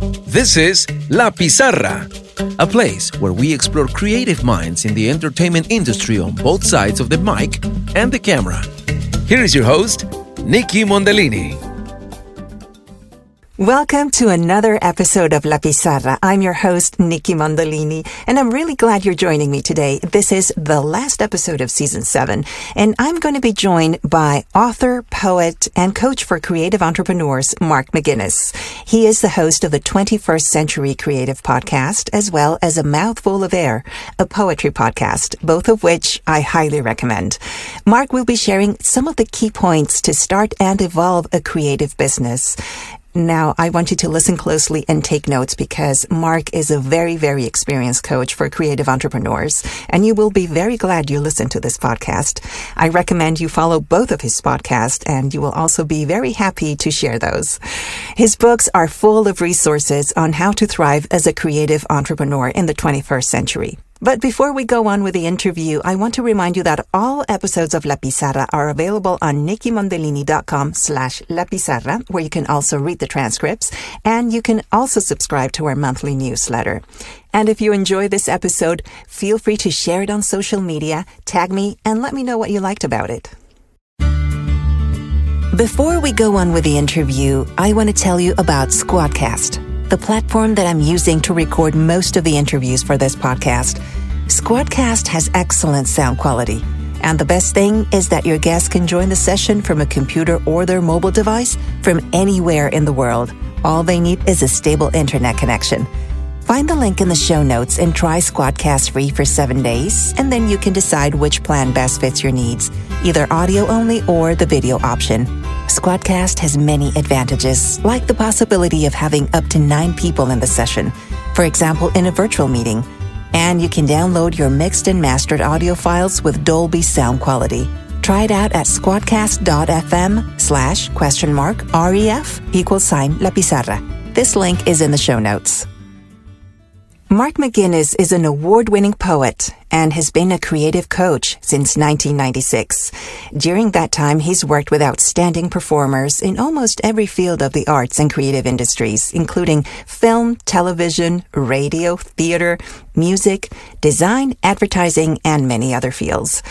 This is La Pizarra, a place where we explore creative minds in the entertainment industry on both sides of the mic and the camera. Here is your host, Nikki Mondellini. Welcome to another episode of La Pizarra. I'm your host, Nikki Mondellini, and I'm really glad you're joining me today. This is the last episode of season seven, and I'm going to be joined by author, poet, and coach for creative entrepreneurs, Mark McGuinness. He is the host of the 21st Century Creative Podcast, as well as A Mouthful of Air, a poetry podcast, both of which I highly recommend. Mark will be sharing some of the key points to start and evolve a creative business. Now, I want you to listen closely and take notes because Mark is a very, very experienced coach for creative entrepreneurs, and you will be very glad you listened to this podcast. I recommend you follow both of his podcasts, and you will also be very happy to share those. His books are full of resources on how to thrive as a creative entrepreneur in the 21st century. But before we go on with the interview, I want to remind you that all episodes of La Pizarra are available on nikkimondellini.com slash La Pizarra, where you can also read the transcripts, and you can also subscribe to our monthly newsletter. And if you enjoy this episode, feel free to share it on social media, tag me, and let me know what you liked about it. Before we go on with the interview, I want to tell you about Squadcast the platform that I'm using to record most of the interviews for this podcast. Squadcast has excellent sound quality. And the best thing is that your guests can join the session from a computer or their mobile device from anywhere in the world. All they need is a stable internet connection. Find the link in the show notes and try Squadcast free for seven days, and then you can decide which plan best fits your needs, either audio only or the video option. Squadcast has many advantages, like the possibility of having up to nine people in the session, for example, in a virtual meeting. And you can download your mixed and mastered audio files with Dolby sound quality. Try it out at squadcast.fm slash question mark REF equals sign La Pizarra. This link is in the show notes. Mark McGuinness is an award-winning poet and has been a creative coach since 1996. During that time, he's worked with outstanding performers in almost every field of the arts and creative industries, including film, television, radio, theater, music, design, advertising, and many other fields.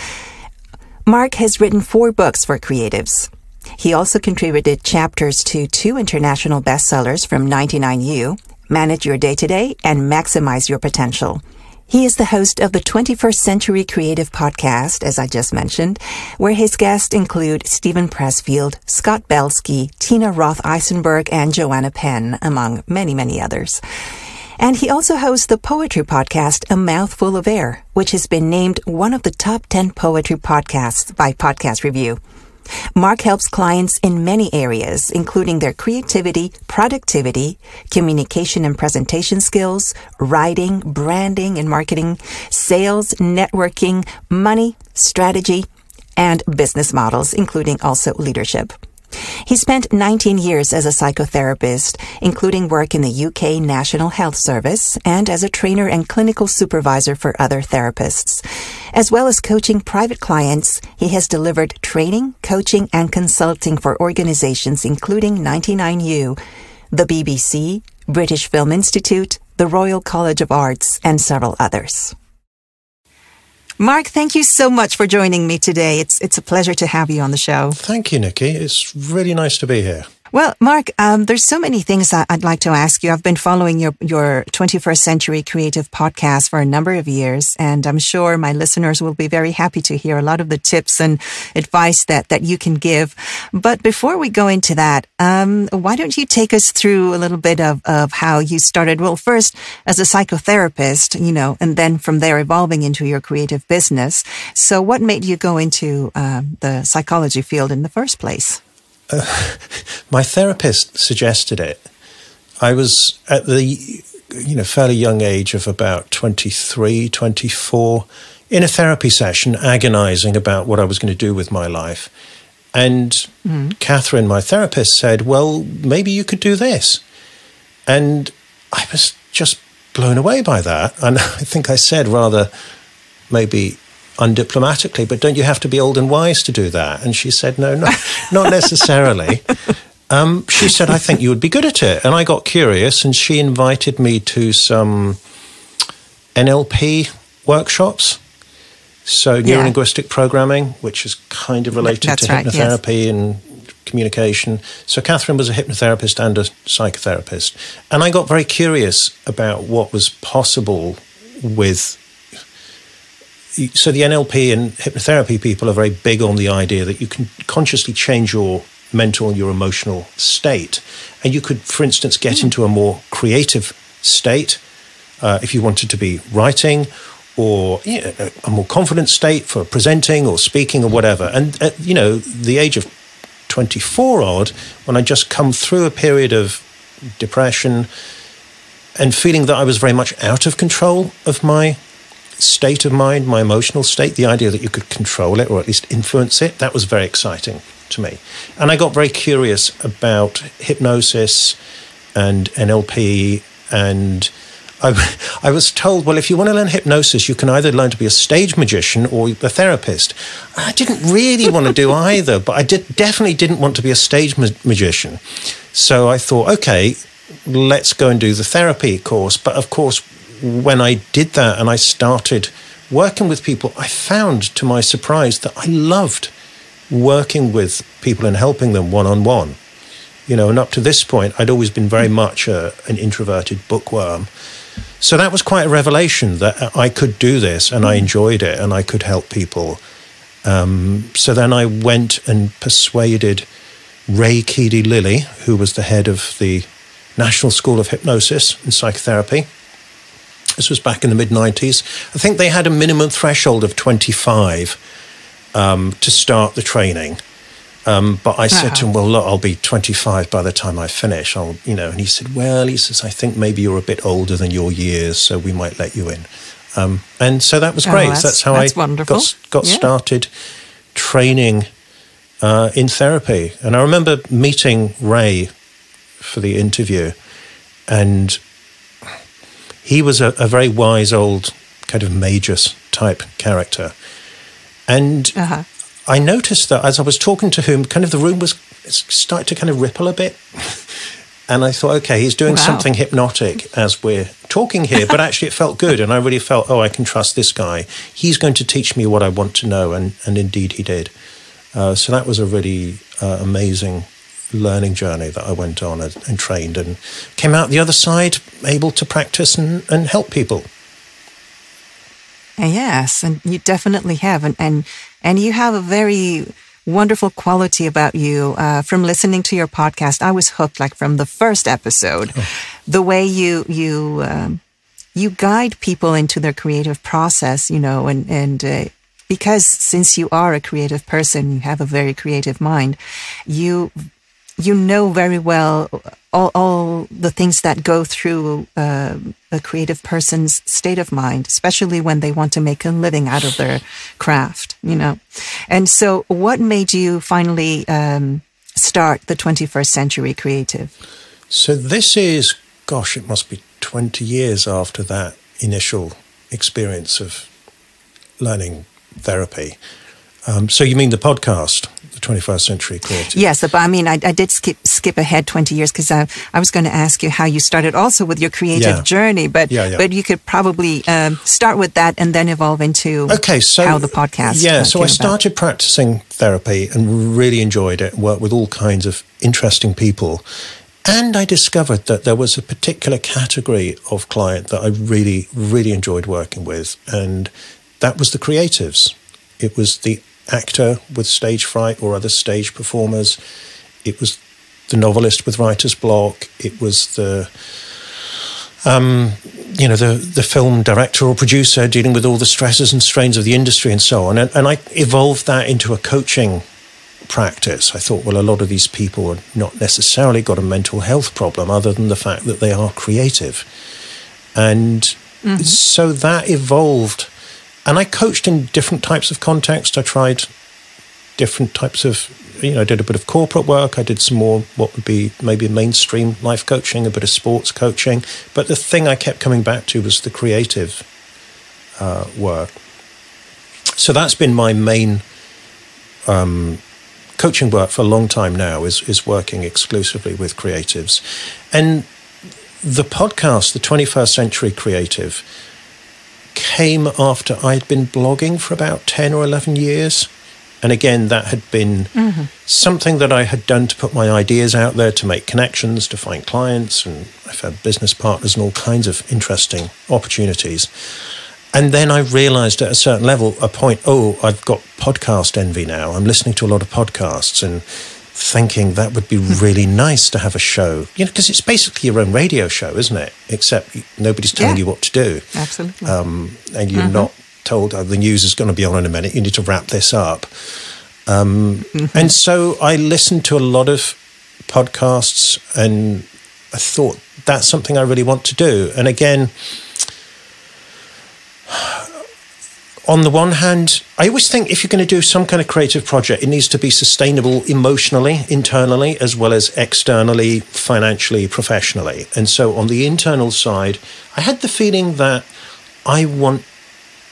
Mark has written four books for creatives. He also contributed chapters to two international bestsellers from 99U, manage your day to day, and maximize your potential. He is the host of the 21st Century Creative Podcast, as I just mentioned, where his guests include Steven Pressfield, Scott Belsky, Tina Roth Eisenberg, and Joanna Penn, among many, many others. And he also hosts the poetry podcast, A Mouthful of Air, which has been named one of the top 10 poetry podcasts by Podcast Review. Mark helps clients in many areas, including their creativity, productivity, communication and presentation skills, writing, branding and marketing, sales, networking, money, strategy, and business models, including also leadership. He spent 19 years as a psychotherapist, including work in the UK National Health Service and as a trainer and clinical supervisor for other therapists. As well as coaching private clients, he has delivered training, coaching, and consulting for organizations including 99U, the BBC, British Film Institute, the Royal College of Arts, and several others. Mark, thank you so much for joining me today. It's it's a pleasure to have you on the show. Thank you, Nikki. It's really nice to be here. Well, Mark, um, there's so many things I'd like to ask you. I've been following your, your 21st Century Creative podcast for a number of years, and I'm sure my listeners will be very happy to hear a lot of the tips and advice that, that you can give. But before we go into that, um, why don't you take us through a little bit of, of how you started? Well, first as a psychotherapist, you know, and then from there evolving into your creative business. So what made you go into uh, the psychology field in the first place? Uh, my therapist suggested it. I was at the you know fairly young age of about 23, 24 in a therapy session agonizing about what I was going to do with my life. And mm-hmm. Catherine, my therapist, said, Well, maybe you could do this. And I was just blown away by that. And I think I said rather maybe undiplomatically, but don't you have to be old and wise to do that? And she said, no, no not necessarily. Um, she said, I think you would be good at it. And I got curious and she invited me to some NLP workshops. So, Yeah. neurolinguistic programming, which is kind of related That's to right, yes. hypnotherapy and communication. So, Catherine was a hypnotherapist and a psychotherapist. And I got very curious about what was possible with. So, the NLP and hypnotherapy people are very big on the idea that you can consciously change your mental and your emotional state. And you could, for instance, get into a more creative state uh, if you wanted to be writing or you know, a- a more confident state for presenting or speaking or whatever. And at, you know, the age of 24 odd, when I just come through a period of depression and feeling that I was very much out of control of my state of mind, my emotional state, the idea that you could control it or at least influence it, that was very exciting to me. And I got very curious about hypnosis and NLP and I, I was told, well, if you want to learn hypnosis, you can either learn to be a stage magician or a therapist. I didn't really want to do either, but I did, definitely didn't want to be a stage ma- magician. So I thought, okay, let's go and do the therapy course. But of course, when I did that and I started working with people, I found to my surprise that I loved working with people and helping them one on one. You know, and up to this point, I'd always been very much a, an introverted bookworm. So that was quite a revelation that I could do this and I enjoyed it and I could help people. Um, so then I went and persuaded Ray Keedy Lilly, who was the head of the National School of Hypnosis and Psychotherapy. This was back in the mid 90s. I think they had a minimum threshold of 25 um, to start the training. Um, but I said to him, "Well, look, I'll be 25 by the time I finish." I'll, you know, and he said, "Well, he says, I think maybe you're a bit older than your years, so we might let you in." Um, and so that was Oh, great. that's- that's, how that's I wonderful. got got Yeah. started training uh, in therapy. And I remember meeting Ray for the interview, and he was a, a very wise old kind of magus type character. And Uh-huh. I noticed that as I was talking to him, kind of the room was started to kind of ripple a bit. And I thought, okay, he's doing Wow. something hypnotic as we're talking here, but actually it felt good. And I really felt, oh, I can trust this guy. He's going to teach me what I want to know. And, and indeed he did. Uh, so that was a really uh, amazing learning journey that I went on and, and trained and came out the other side able to practice and, and help people. Yes, and you definitely have, and and, and you have a very wonderful quality about you. Uh, from listening to your podcast, I was hooked, like from the first episode. The way you you um, you guide people into their creative process, you know, and and. Uh, because since you are a creative person, you have a very creative mind. You you know very well all, all the things that go through uh, a creative person's state of mind, especially when they want to make a living out of their craft, you know. And so, what made you finally um, start the 21st Century Creative? So this is, gosh, it must be 20 years after that initial experience of learning therapy. Um, so you mean the podcast, the 21st Century Creative? Yes, but I mean, I, I did skip skip ahead 20 years because I, I was going to ask you how you started also with your creative Yeah. journey, but Yeah, yeah. but you could probably um, start with that and then evolve into Okay, so how the podcast. Yeah, uh, so I about. started practicing therapy and really enjoyed it. Worked with all kinds of interesting people, and I discovered that there was a particular category of client that I really, really enjoyed working with, and that was the creatives. It was the actor with stage fright or other stage performers. It was the novelist with writer's block. It was the um, you know, the, the film director or producer dealing with all the stresses and strains of the industry and so on. And, and I evolved that into a coaching practice. I thought, well, a lot of these people are not necessarily got a mental health problem other than the fact that they are creative. And so that evolved. And I coached in different types of context. I tried different types of you know, I did a bit of corporate work. I did some more what would be maybe mainstream life coaching, a bit of sports coaching. But the thing I kept coming back to was the creative uh, work. So that's been my main um, coaching work for a long time now is is working exclusively with creatives, and the podcast, the 21st Century Creative, came after I'd been blogging for about 10 or 11 years. And again, that had been mm-hmm. something that I had done to put my ideas out there, to make connections, to find clients. And I've had business partners and all kinds of interesting opportunities. And then I realized at a certain level, a point, oh, I've got podcast envy now. I'm listening to a lot of podcasts and thinking that would be really nice to have a show, you know, because it's basically your own radio show, isn't it? Except nobody's telling yeah. you what to do. Absolutely. Um, and you're mm-hmm. not told oh, the news is going to be on in a minute. You need to wrap this up. Um, mm-hmm. And so I listened to a lot of podcasts and I thought that's something I really want to do. And again, on the one hand, I always think if you're going to do some kind of creative project, it needs to be sustainable emotionally, internally, as well as externally, financially, professionally. And so on the internal side, I had the feeling that I want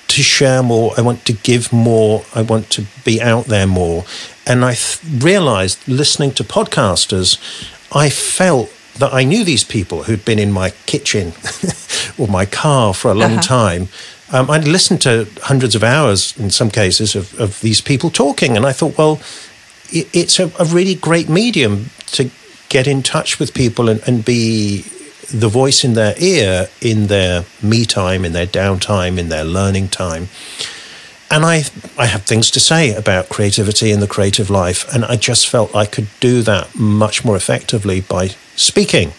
to share more, I want to give more, I want to be out there more. And I th- realized listening to podcasters, I felt that I knew these people who'd been in my kitchen or my car for a long uh-huh. time. Um, I'd listened to hundreds of hours in some cases of, of these people talking, and I thought, well, it, it's a, a, really great medium to get in touch with people and, and be the voice in their ear in their me time, in their downtime, in their learning time. And I, I have things to say about creativity and the creative life, and I just felt I could do that much more effectively by speaking.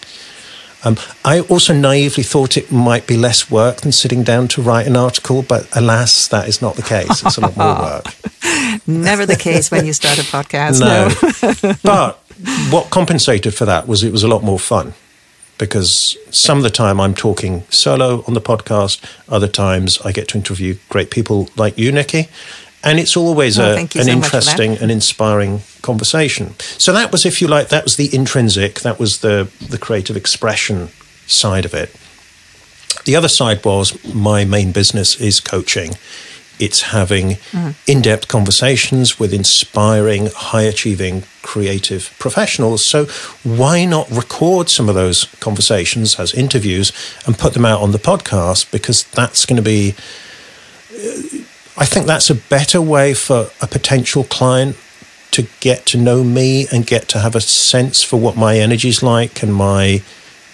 Um, I also naively thought it might be less work than sitting down to write an article, but alas, that is not the case. It's a lot more work. Never the case when you start a podcast. No. no. but what compensated for that was it was a lot more fun because some of the time I'm talking solo on the podcast, other times I get to interview great people like you, Nikki. And it's always a, an so interesting and inspiring conversation. So that was, if you like, that was the intrinsic, that was the, the creative expression side of it. The other side was my main business is coaching. It's having mm. in depth conversations with inspiring, high achieving, creative professionals. So, why not record some of those conversations as interviews and put them out on the podcast? Because that's going to be, uh, I think that's a better way for a potential client to get to know me and get to have a sense for what my energy is like and my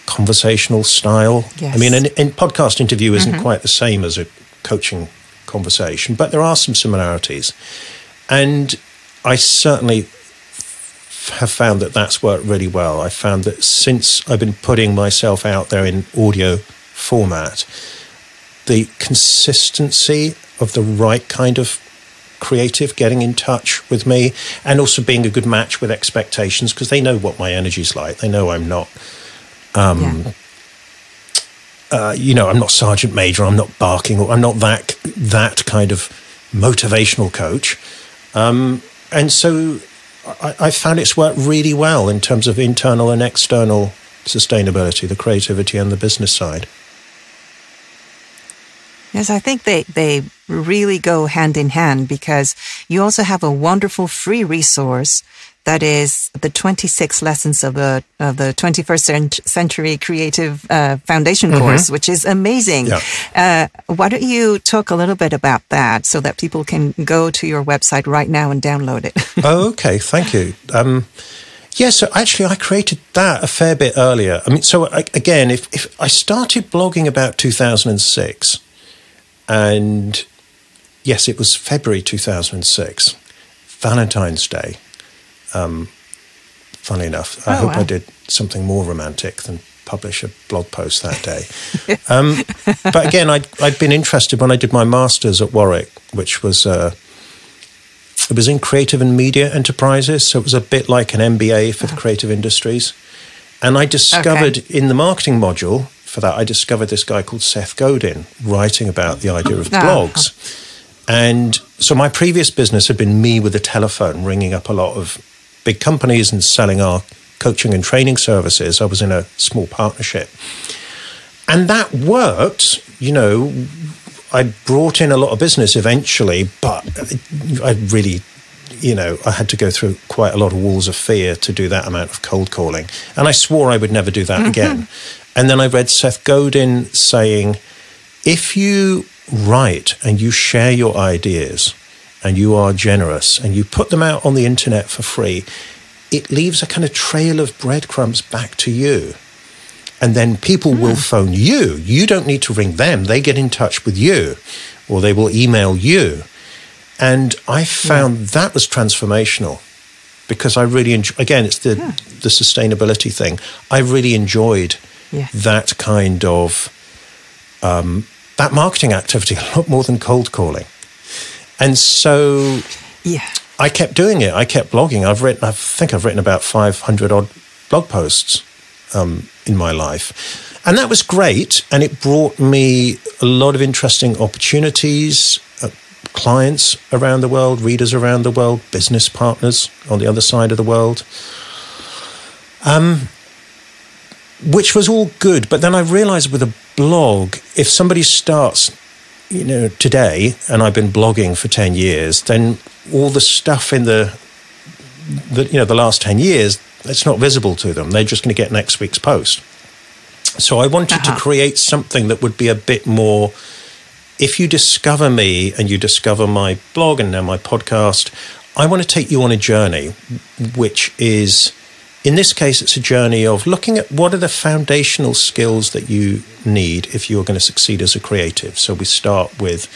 conversational style. Yes. I mean, an, an podcast interview isn't mm-hmm. quite the same as a coaching conversation, but there are some similarities. And I certainly have found that that's worked really well. I found that since I've been putting myself out there in audio format, the consistency of the right kind of creative getting in touch with me and also being a good match with expectations because they know what my energy's like. They know I'm not um, yeah. Uh, you know, I'm not sergeant major. I'm not barking. Or i'm not that that kind of motivational coach. Um, and so I, I, found it's worked really well in terms of internal and external sustainability, the creativity and the business side. Yes, I think they, they really go hand in hand because you also have a wonderful free resource that is the 26 lessons of the of the 21st century creative uh, foundation mm-hmm. course which is amazing yeah. uh, why don't you talk a little bit about that so that people can go to your website right now and download it oh okay thank you um, yeah, so actually, I created that a fair bit earlier. I mean, so I, again, if, if I started blogging about 2006, and yes, it was February 2006, Valentine's Day, um, funny enough, I oh, hope wow. I did something more romantic than publish a blog post that day. um, but again, I'd, I'd, been interested when I did my master's at Warwick, which was uh, it was in creative and media enterprises, so it was a bit like an MBA for the creative industries. And I discovered okay. in the marketing module for that, I discovered this guy called Seth Godin writing about the idea of ah. blogs. And so my previous business had been me with a telephone ringing up a lot of big companies and selling our coaching and training services. I was in a small partnership. And that worked, you know. I brought in a lot of business eventually, but I really you know, I had to go through quite a lot of walls of fear to do that amount of cold calling. And I swore I would never do that mm-hmm. again. And then I read Seth Godin saying, if you write and you share your ideas and you are generous and you put them out on the internet for free, it leaves a kind of trail of breadcrumbs back to you. And then people mm. will hmm. phone you. You don't need to ring them. They get in touch with you or they will email you. And I found yeah. that was transformational because I really enjoy, again, it's the, yeah. the sustainability thing. I really enjoyed yeah. that kind of, um, that marketing activity a lot more than cold calling. And so yeah. I kept doing it. I kept blogging. I've written, I think I've written about 500 odd blog posts um, in my life. And that was great. And it brought me a lot of interesting opportunities, uh, clients around the world, readers around the world, business partners on the other side of the world. Um, which was all good. But then I realized with a blog, if somebody starts, you know, today, and I've been blogging for 10 years, then all the stuff in the, the you know, the last 10 years, it's not visible to them. They're just going to get next week's post. So I wanted uh-huh. to create something that would be a bit more. If you discover me and you discover my blog and now my podcast, I want to take you on a journey, which is, in this case, it's a journey of looking at what are the foundational skills that you need if you're going to succeed as a creative. So we start with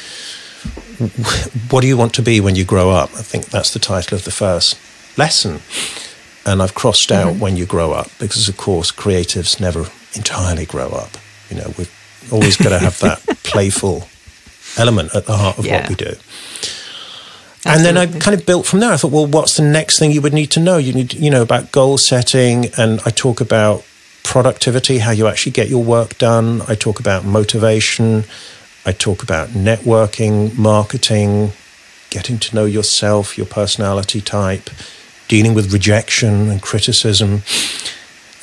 what do you want to be when you grow up? I think that's the title of the first lesson. And I've crossed out mm-hmm. when you grow up because, of course, creatives never entirely grow up. You know, we've always got to have that playful element at the heart of yeah. what we do. Absolutely. And then I kind of built from there. I thought, well, what's the next thing you would need to know? You need, you know, about goal setting, and I talk about productivity, how you actually get your work done. I talk about motivation. I talk about networking, marketing, getting to know yourself, your personality type, dealing with rejection and criticism,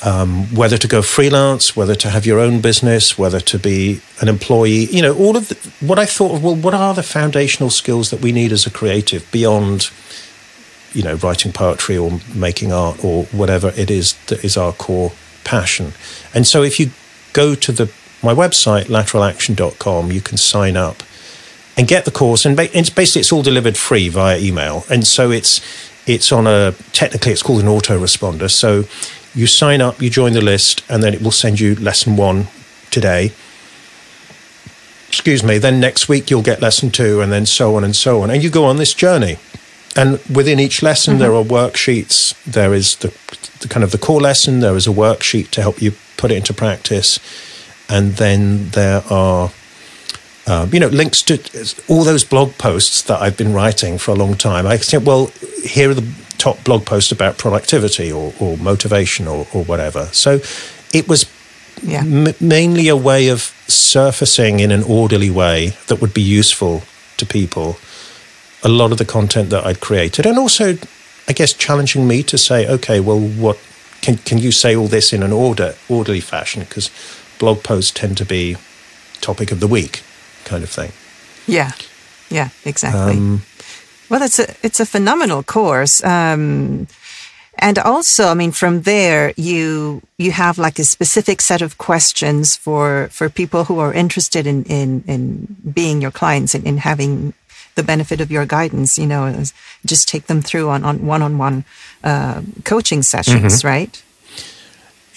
um, whether to go freelance, whether to have your own business, whether to be an employee. You know, all of the, what I thought. of, Well, what are the foundational skills that we need as a creative beyond, you know, writing poetry or making art or whatever it is that is our core passion. And so, if you go to the my website lateralaction.com, you can sign up and get the course. And it's basically it's all delivered free via email. And so it's it's on a technically it's called an autoresponder. So you sign up, you join the list, and then it will send you lesson one today. Excuse me. Then next week you'll get lesson two, and then so on and so on, and you go on this journey. And within each lesson, mm-hmm. there are worksheets. There is the, the kind of the core lesson. There is a worksheet to help you put it into practice, and then there are um, you know, links to all those blog posts that I've been writing for a long time. I said, well, here are the top blog posts about productivity or, or motivation or, or, whatever. So it was yeah. m- mainly a way of surfacing in an orderly way that would be useful to people a lot of the content that I'd created. And also, I guess, challenging me to say, okay, well, what can, can you say all this in an order, orderly fashion? Because blog posts tend to be topic of the week kind of thing. Yeah, yeah, exactly. Um, well, it's a it's a phenomenal course. Um, and also, I mean, from there, you you have like a specific set of questions for for people who are interested in in, in being your clients and in having the benefit of your guidance. You know, just take them through on on one on one coaching sessions, mm-hmm. right?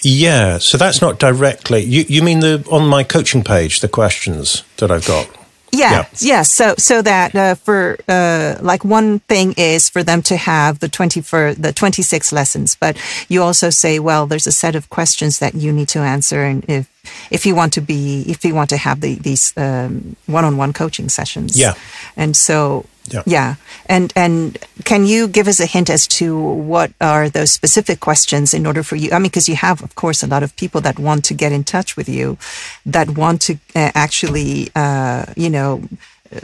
Yeah, so that's not directly. You you mean the on my coaching page the questions that I've got? Yeah, yeah. yeah. So so that uh, for uh, like one thing is for them to have the twenty for the twenty six lessons, but you also say, well, there's a set of questions that you need to answer, and if if you want to be if you want to have the, these one on one coaching sessions, yeah, and so yeah. yeah. And and can you give us a hint as to what are those specific questions in order for you? I mean, because you have, of course, a lot of people that want to get in touch with you, that want to uh, actually, uh, you know, uh,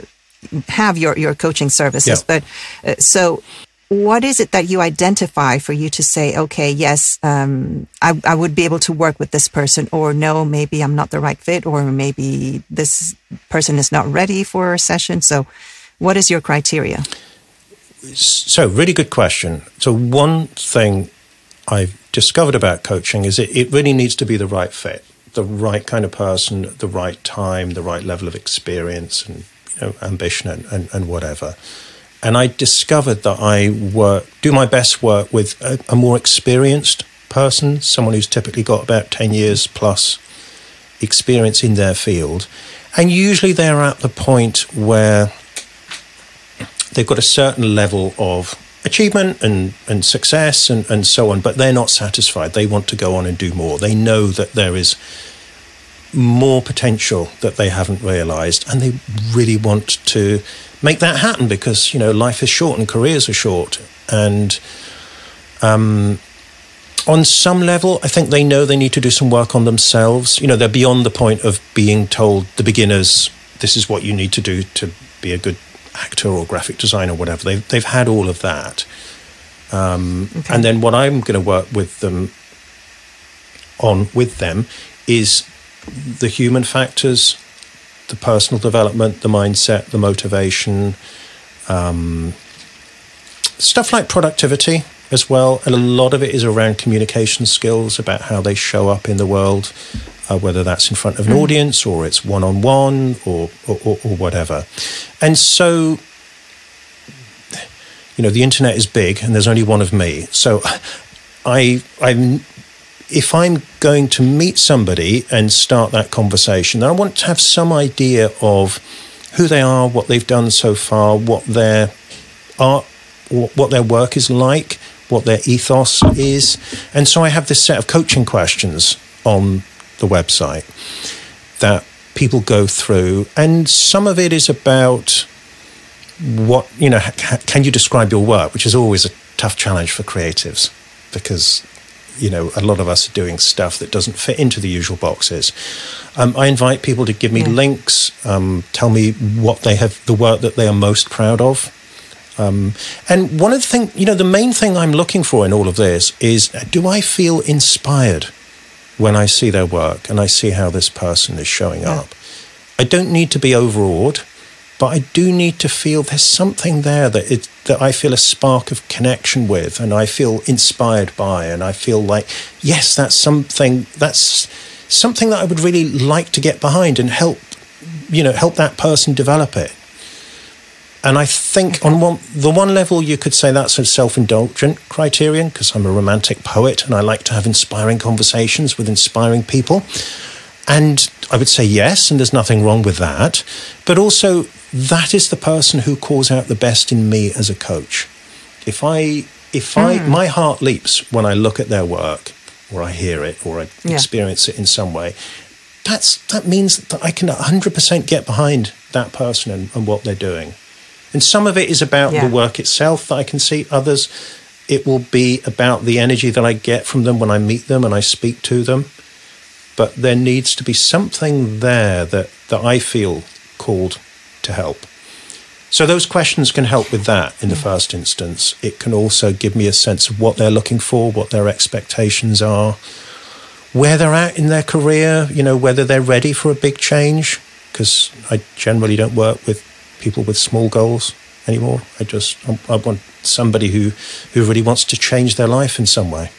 have your your coaching services. Yeah. But uh, so. What is it that you identify for you to say, okay, yes, um, I, I would be able to work with this person, or no, maybe I'm not the right fit, or maybe this person is not ready for a session. So, what is your criteria? so really good question. So one thing I've discovered about coaching is it, it really needs to be the right fit, the right kind of person, the right time, the right level of experience and you know, ambition and, and, and whatever. And I discovered that I work, do my best work with a, a more experienced person, someone who's typically got about 10 years plus experience in their field. And usually they're at the point where they've got a certain level of achievement and, and success and, and so on, but they're not satisfied. They want to go on and do more. They know that there is more potential that they haven't realized and they really want to make that happen because you know life is short and careers are short and um, on some level i think they know they need to do some work on themselves you know they're beyond the point of being told the beginners this is what you need to do to be a good actor or graphic designer or whatever. They've, they've had all of that. Um, okay. And then what I'm going to work with them on with them is the human factors, the personal development, the mindset, the motivation, um, stuff like productivity as well. And a lot of it is around communication skills, about how they show up in the world, uh, whether that's in front of an mm. audience or it's one on one or or whatever. And so, you know, the internet is big and there's only one of me. So I, I'm, if I'm going to meet somebody and start that conversation, then I want to have some idea of who they are, what they've done so far, what their art, what their work is like, what their ethos is. And so I have this set of coaching questions on the website that people go through, and some of it is about what you know. Can you describe your work, which is always a tough challenge for creatives because you know a lot of us are doing stuff that doesn't fit into the usual boxes. Um, I invite people to give me yeah. links, um, tell me what they have, the work that they are most proud of. Um, and one of the things, you know, the main thing I'm looking for in all of this is do I feel inspired? When I see their work and I see how this person is showing yeah. up. I don't need to be overawed, but I do need to feel there's something there that it, that I feel a spark of connection with, and I feel inspired by, and I feel like yes, that's something that's something that I would really like to get behind and help, you know, help that person develop it. And I think on one, the one level, you could say that's a self indulgent criterion because I'm a romantic poet and I like to have inspiring conversations with inspiring people. And I would say yes, and there's nothing wrong with that. But also, that is the person who calls out the best in me as a coach. If I, if I, mm. my heart leaps when I look at their work, or I hear it, or I yeah. experience it in some way. That's that means that I can 100% get behind that person and, and what they're doing. And some of it is about yeah. the work itself that I can see. Others, it will be about the energy that I get from them when I meet them and I speak to them. But there needs to be something there that, that I feel called to help. So those questions can help with that in the mm. first instance. It can also give me a sense of what they're looking for, what their expectations are, where they're at in their career, you know, whether they're ready for a big change. Because I generally don't work with people with small goals anymore. I just I want somebody who who really wants to change their life in some way.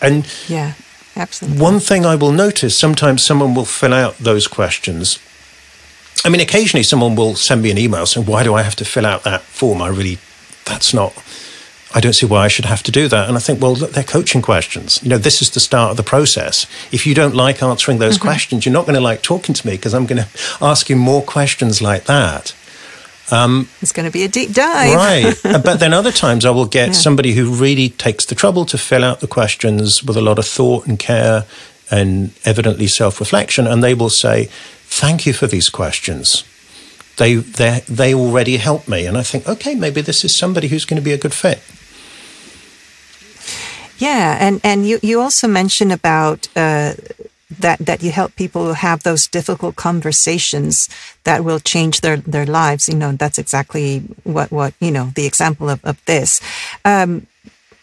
And yeah, absolutely. One thing I will notice sometimes someone will fill out those questions. I mean, occasionally someone will send me an email saying, "Why do I have to fill out that form? I really that's not." I don't see why I should have to do that. And I think, well, look, they're coaching questions. You know, this is the start of the process. If you don't like answering those mm-hmm. questions, you're not going to like talking to me because I'm going to ask you more questions like that. Um, it's going to be a deep dive. right. But then other times I will get yeah. somebody who really takes the trouble to fill out the questions with a lot of thought and care and evidently self reflection. And they will say, Thank you for these questions. They, they, they already help me. And I think, okay, maybe this is somebody who's going to be a good fit. Yeah, and and you you also mentioned about uh, that that you help people have those difficult conversations that will change their their lives. You know, that's exactly what what you know the example of of this. Um,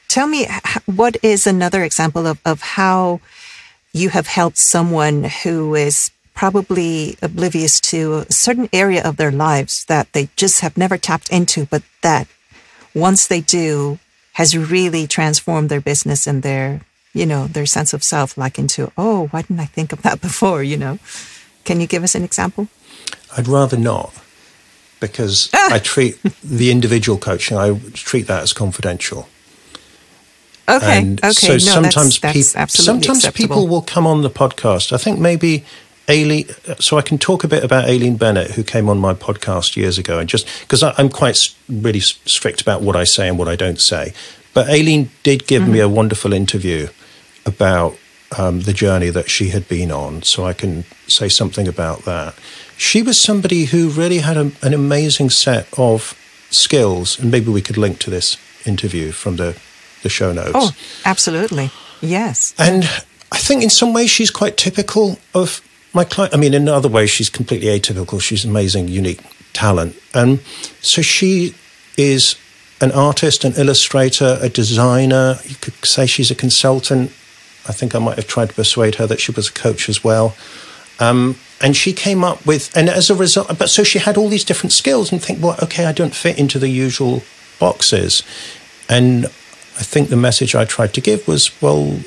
tell me, what is another example of of how you have helped someone who is probably oblivious to a certain area of their lives that they just have never tapped into, but that once they do, has really transformed their business and their, you know, their sense of self, like into, oh, why didn't I think of that before? You know, can you give us an example? I'd rather not because! I treat the individual coaching, I treat that as confidential. Okay. And okay. So no, sometimes that's, that's sometimes acceptable. people will come on the podcast. I think maybe Aileen. So I can talk a bit about Aileen Bennett, who came on my podcast years ago, and just because I'm quite really strict about what I say and what I don't say. But Aileen did give mm-hmm. me a wonderful interview about um, the journey that she had been on, so I can say something about that. She was somebody who really had a, an amazing set of skills, and maybe we could link to this interview from the the show notes. Oh, absolutely. Yes. And I think in some ways she's quite typical of my client. I mean, in other ways, she's completely atypical. She's amazing, unique talent. And so she is an artist, an illustrator, a designer. You could say she's a consultant. I think I might have tried to persuade her that she was a coach as well. Um, and she came up with, and as a result, but so she had all these different skills and think, well, okay, I don't fit into the usual boxes. And I think the message I tried to give was, well,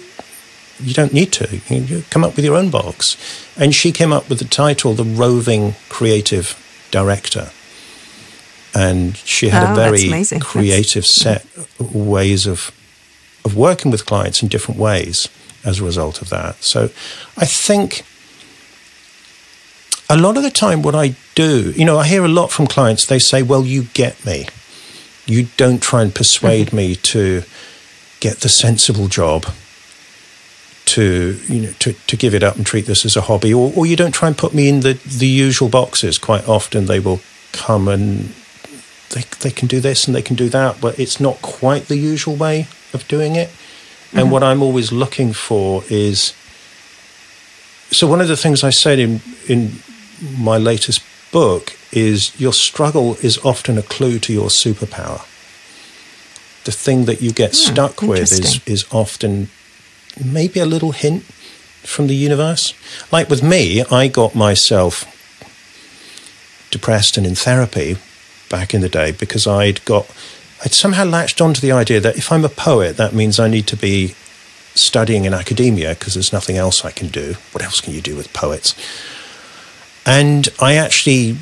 you don't need to. You come up with your own box. And she came up with the title, The Roving Creative Director. And she had oh, a very creative that's... set ways of of working with clients in different ways as a result of that. So I think a lot of the time what I do, you know, I hear a lot from clients, they say, well, you get me. You don't try and persuade mm-hmm. me to get the sensible job to you know to, to give it up and treat this as a hobby or, or you don't try and put me in the, the usual boxes. Quite often they will come and they, they can do this and they can do that but it's not quite the usual way of doing it. Mm-hmm. and what i'm always looking for is so one of the things i said in in my latest book is your struggle is often a clue to your superpower. The thing that you get hmm, stuck with is is often maybe a little hint from the universe. Like with me, I got myself depressed and in therapy back in the day because I'd got I'd somehow latched onto the idea that if I'm a poet, that means I need to be studying in academia because there's nothing else I can do. What else can you do with poets? And I actually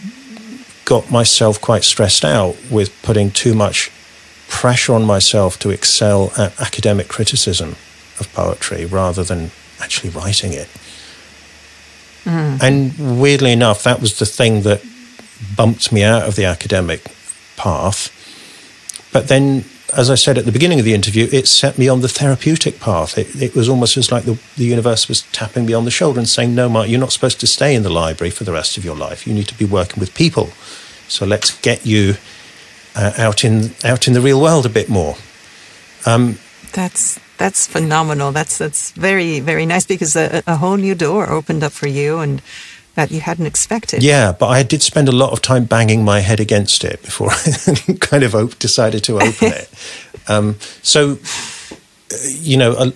got myself quite stressed out with putting too much pressure on myself to excel at academic criticism of poetry rather than actually writing it. Mm. And weirdly enough, that was the thing that bumped me out of the academic path. But then, as I said at the beginning of the interview, it set me on the therapeutic path. It, it was almost as like the, the universe was tapping me on the shoulder and saying, No, Mark, you're not supposed to stay in the library for the rest of your life. You need to be working with people. So let's get you uh, out in out in the real world a bit more. Um, that's that's phenomenal. That's that's very very nice because a, a, whole new door opened up for you and that you hadn't expected. Yeah, but I did spend a lot of time banging my head against it before I kind of op- decided to open it. Um, so, you know, uh,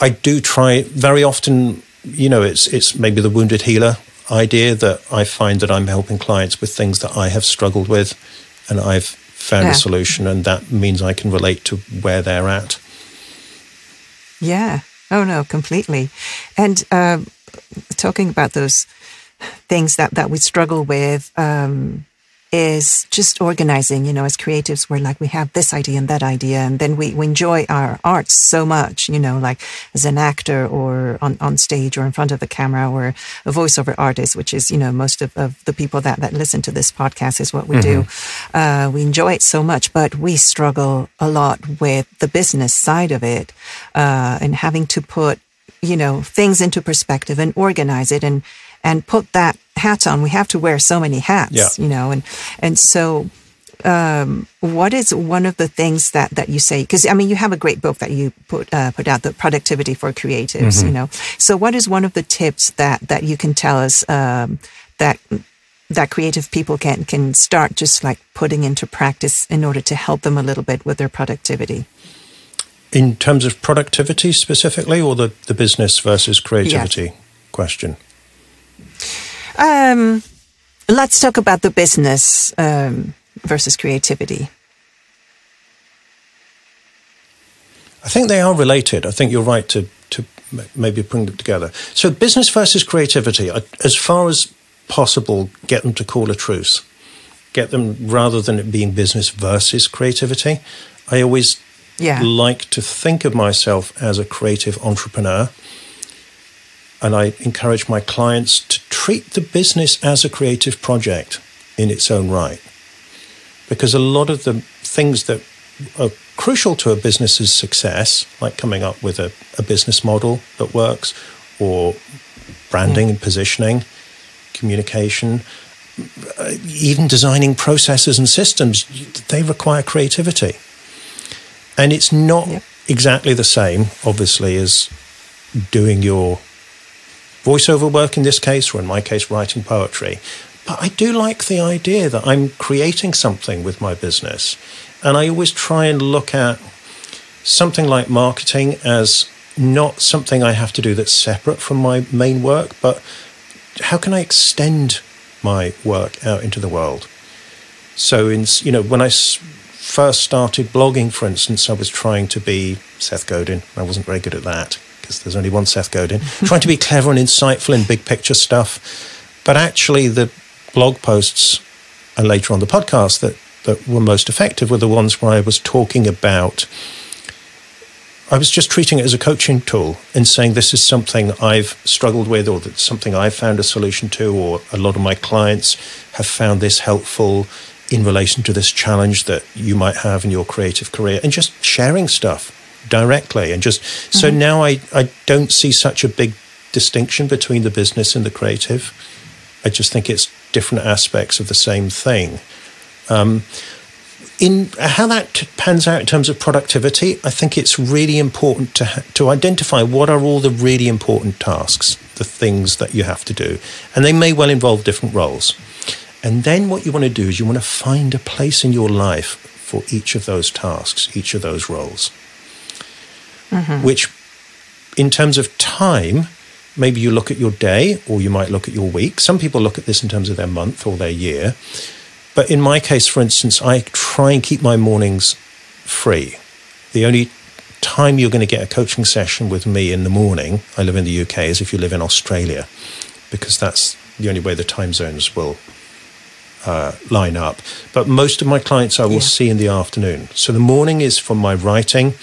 I do try very often. You know, it's it's maybe the wounded healer idea that I find that I'm helping clients with things that I have struggled with and I've found yeah. a solution and that means I can relate to where they're at. Yeah. Oh no, completely. And uh, talking about those things that, that we struggle with, um, is just organizing, you know, as creatives, we're like, we have this idea and that idea. And then we, we enjoy our art so much, you know, like as an actor or on, on stage or in front of the camera or a voiceover artist, which is, you know, most of, of the people that, that listen to this podcast is what we mm-hmm. do. Uh, we enjoy it so much, but we struggle a lot with the business side of it, uh, and having to put, you know, things into perspective and organize it and, and put that hat on. We have to wear so many hats, yeah. you know, and, and so, um, what is one of the things that, that you say? Because I mean, you have a great book that you put uh, put out, the productivity for creatives. Mm-hmm. You know, so what is one of the tips that that you can tell us um, that that creative people can can start just like putting into practice in order to help them a little bit with their productivity? In terms of productivity specifically, or the the business versus creativity yes. question? Um, let's talk about the business um, versus creativity? I think they are related. I think you're right to to maybe bring them together. So business versus creativity, as far as possible, get them to call a truce. Get them rather than it being business versus creativity. I always yeah. like to think of myself as a creative entrepreneur. And I encourage my clients to treat the business as a creative project in its own right. Because a lot of the things that are crucial to a business's success, like coming up with a, a business model that works, or branding mm. and positioning, communication, uh, even designing processes and systems, they require creativity. And it's not yep. exactly the same, obviously, as doing your voiceover work in this case, or in my case, writing poetry. But I do like the idea that I'm creating something with my business. And I always try and look at something like marketing as not something I have to do that's separate from my main work, but how can I extend my work out into the world? So, in you know, when I first started blogging, for instance, I was trying to be Seth Godin. I wasn't very good at that because there's only one Seth Godin. trying to be clever and insightful in big picture stuff, but actually, the blog posts and later on the podcast that that were most effective were the ones where I was talking about. I was just treating it as a coaching tool and saying this is something I've struggled with, or that's something I've found a solution to, or a lot of my clients have found this helpful in relation to this challenge that you might have in your creative career, and just sharing stuff directly. And just mm-hmm. so now I, I don't see such a big distinction between the business and the creative. I just think it's different aspects of the same thing. Um, in how that pans out in terms of productivity, I think it's really important to to identify what are all the really important tasks, the things that you have to do, and they may well involve different roles. And then what you want to do is you want to find a place in your life for each of those tasks, each of those roles. Mm-hmm. Which, in terms of time, maybe you look at your day or you might look at your week. Some people look at this in terms of their month or their year. But in my case, for instance, I try and keep my mornings free. The only time you're going to get a coaching session with me in the morning, I live in the UK, is if you live in Australia, because that's the only way the time zones will uh, line up. But most of my clients I will yeah. see in the afternoon. So the morning is for my writing,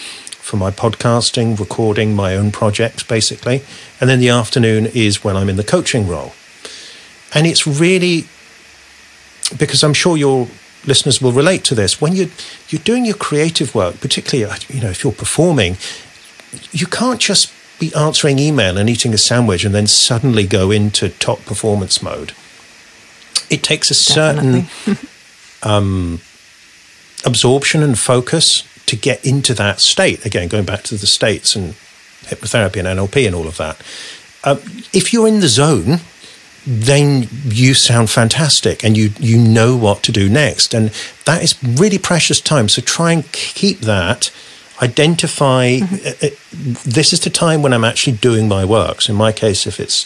for my podcasting, recording my own projects, basically. And then the afternoon is when I'm in the coaching role. And it's really because I'm sure your listeners will relate to this. When you're you're doing your creative work, particularly you know if you're performing, you can't just be answering email and eating a sandwich and then suddenly go into top performance mode. It takes a certain um, absorption and focus to get into that state. Again, going back to the states and hypnotherapy and NLP and all of that. Uh, if you're in the zone, then you sound fantastic and you you know what to do next and that is really precious time so try and keep that identify mm-hmm. Uh, uh, this is the time when i'm actually doing my work so in my case if it's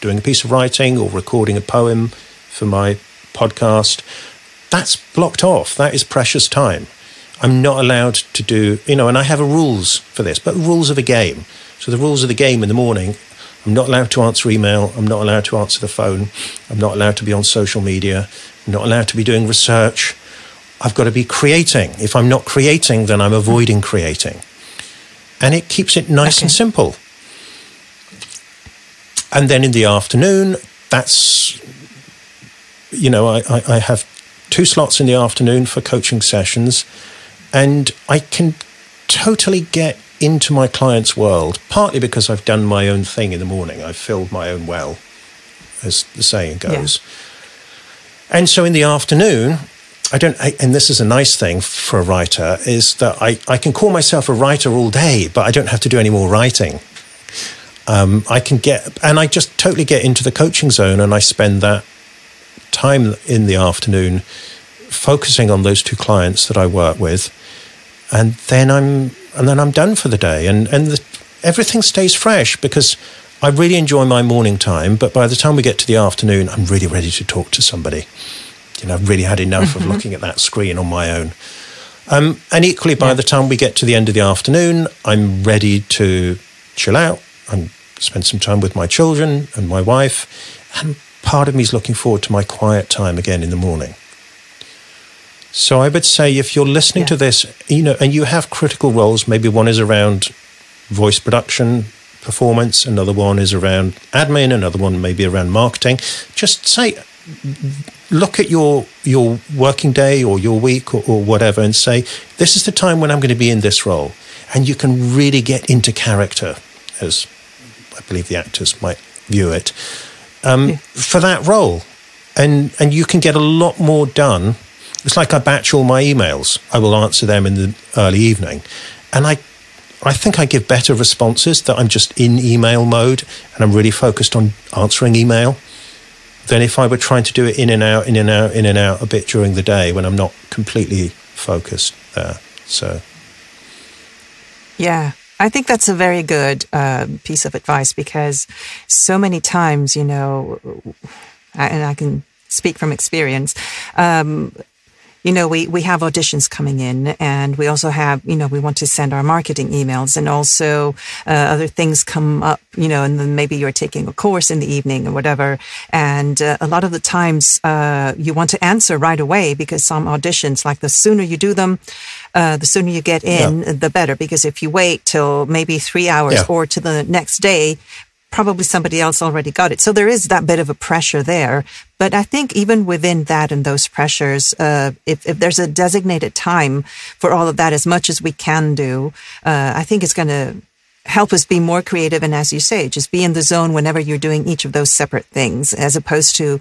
doing a piece of writing or recording a poem for my podcast that's blocked off that is precious time i'm not allowed to do you know and i have a rules for this but rules of a game so the rules of the game in the morning I'm not allowed to answer email. I'm not allowed to answer the phone. I'm not allowed to be on social media. I'm not allowed to be doing research. I've got to be creating. If I'm not creating, then I'm avoiding creating. And it keeps it nice okay. and simple. And then in the afternoon, that's, you know, I, I, I have two slots in the afternoon for coaching sessions, and I can totally get into my client's world, partly because I've done my own thing in the morning. I've filled my own well, as the saying goes. Yeah. And so in the afternoon, I don't, I, and this is a nice thing for a writer, is that I, I can call myself a writer all day, but I don't have to do any more writing. Um, I can get, and I just totally get into the coaching zone and I spend that time in the afternoon focusing on those two clients that I work with. And then I'm and then I'm done for the day. And and the, everything stays fresh because I really enjoy my morning time. But by the time we get to the afternoon, I'm really ready to talk to somebody. you know, I've really had enough of looking at that screen on my own. Um, and equally, by yeah. the time we get to the end of the afternoon, I'm ready to chill out and spend some time with my children and my wife. And part of me is looking forward to my quiet time again in the morning. So I would say if you're listening yeah. to this, you know, and you have critical roles, maybe one is around voice production, performance, another one is around admin, another one maybe around marketing. Just say, look at your your working day or your week or, or whatever, and say, this is the time when I'm going to be in this role, and you can really get into character, as I believe the actors might view it, um, yeah. for that role, and and you can get a lot more done it's like I batch all my emails. I will answer them in the early evening. And I I think I give better responses that I'm just in email mode and I'm really focused on answering email than if I were trying to do it in and out, in and out, in and out a bit during the day when I'm not completely focused there. So, yeah, I think that's a very good uh, piece of advice because so many times, you know, and I can speak from experience. Um, you know, we, we have auditions coming in and we also have, you know, we want to send our marketing emails and also uh, other things come up, you know, and then maybe you're taking a course in the evening or whatever. And uh, a lot of the times uh, you want to answer right away because some auditions, like the sooner you do them, uh, the sooner you get in, yeah. the better. Because if you wait till maybe three hours yeah. or to the next day, probably somebody else already got it. So there is that bit of a pressure there. But I think even within that and those pressures, uh, if, if there's a designated time for all of that, as much as we can do, uh, I think it's going to help us be more creative. And as you say, just be in the zone whenever you're doing each of those separate things, as opposed to,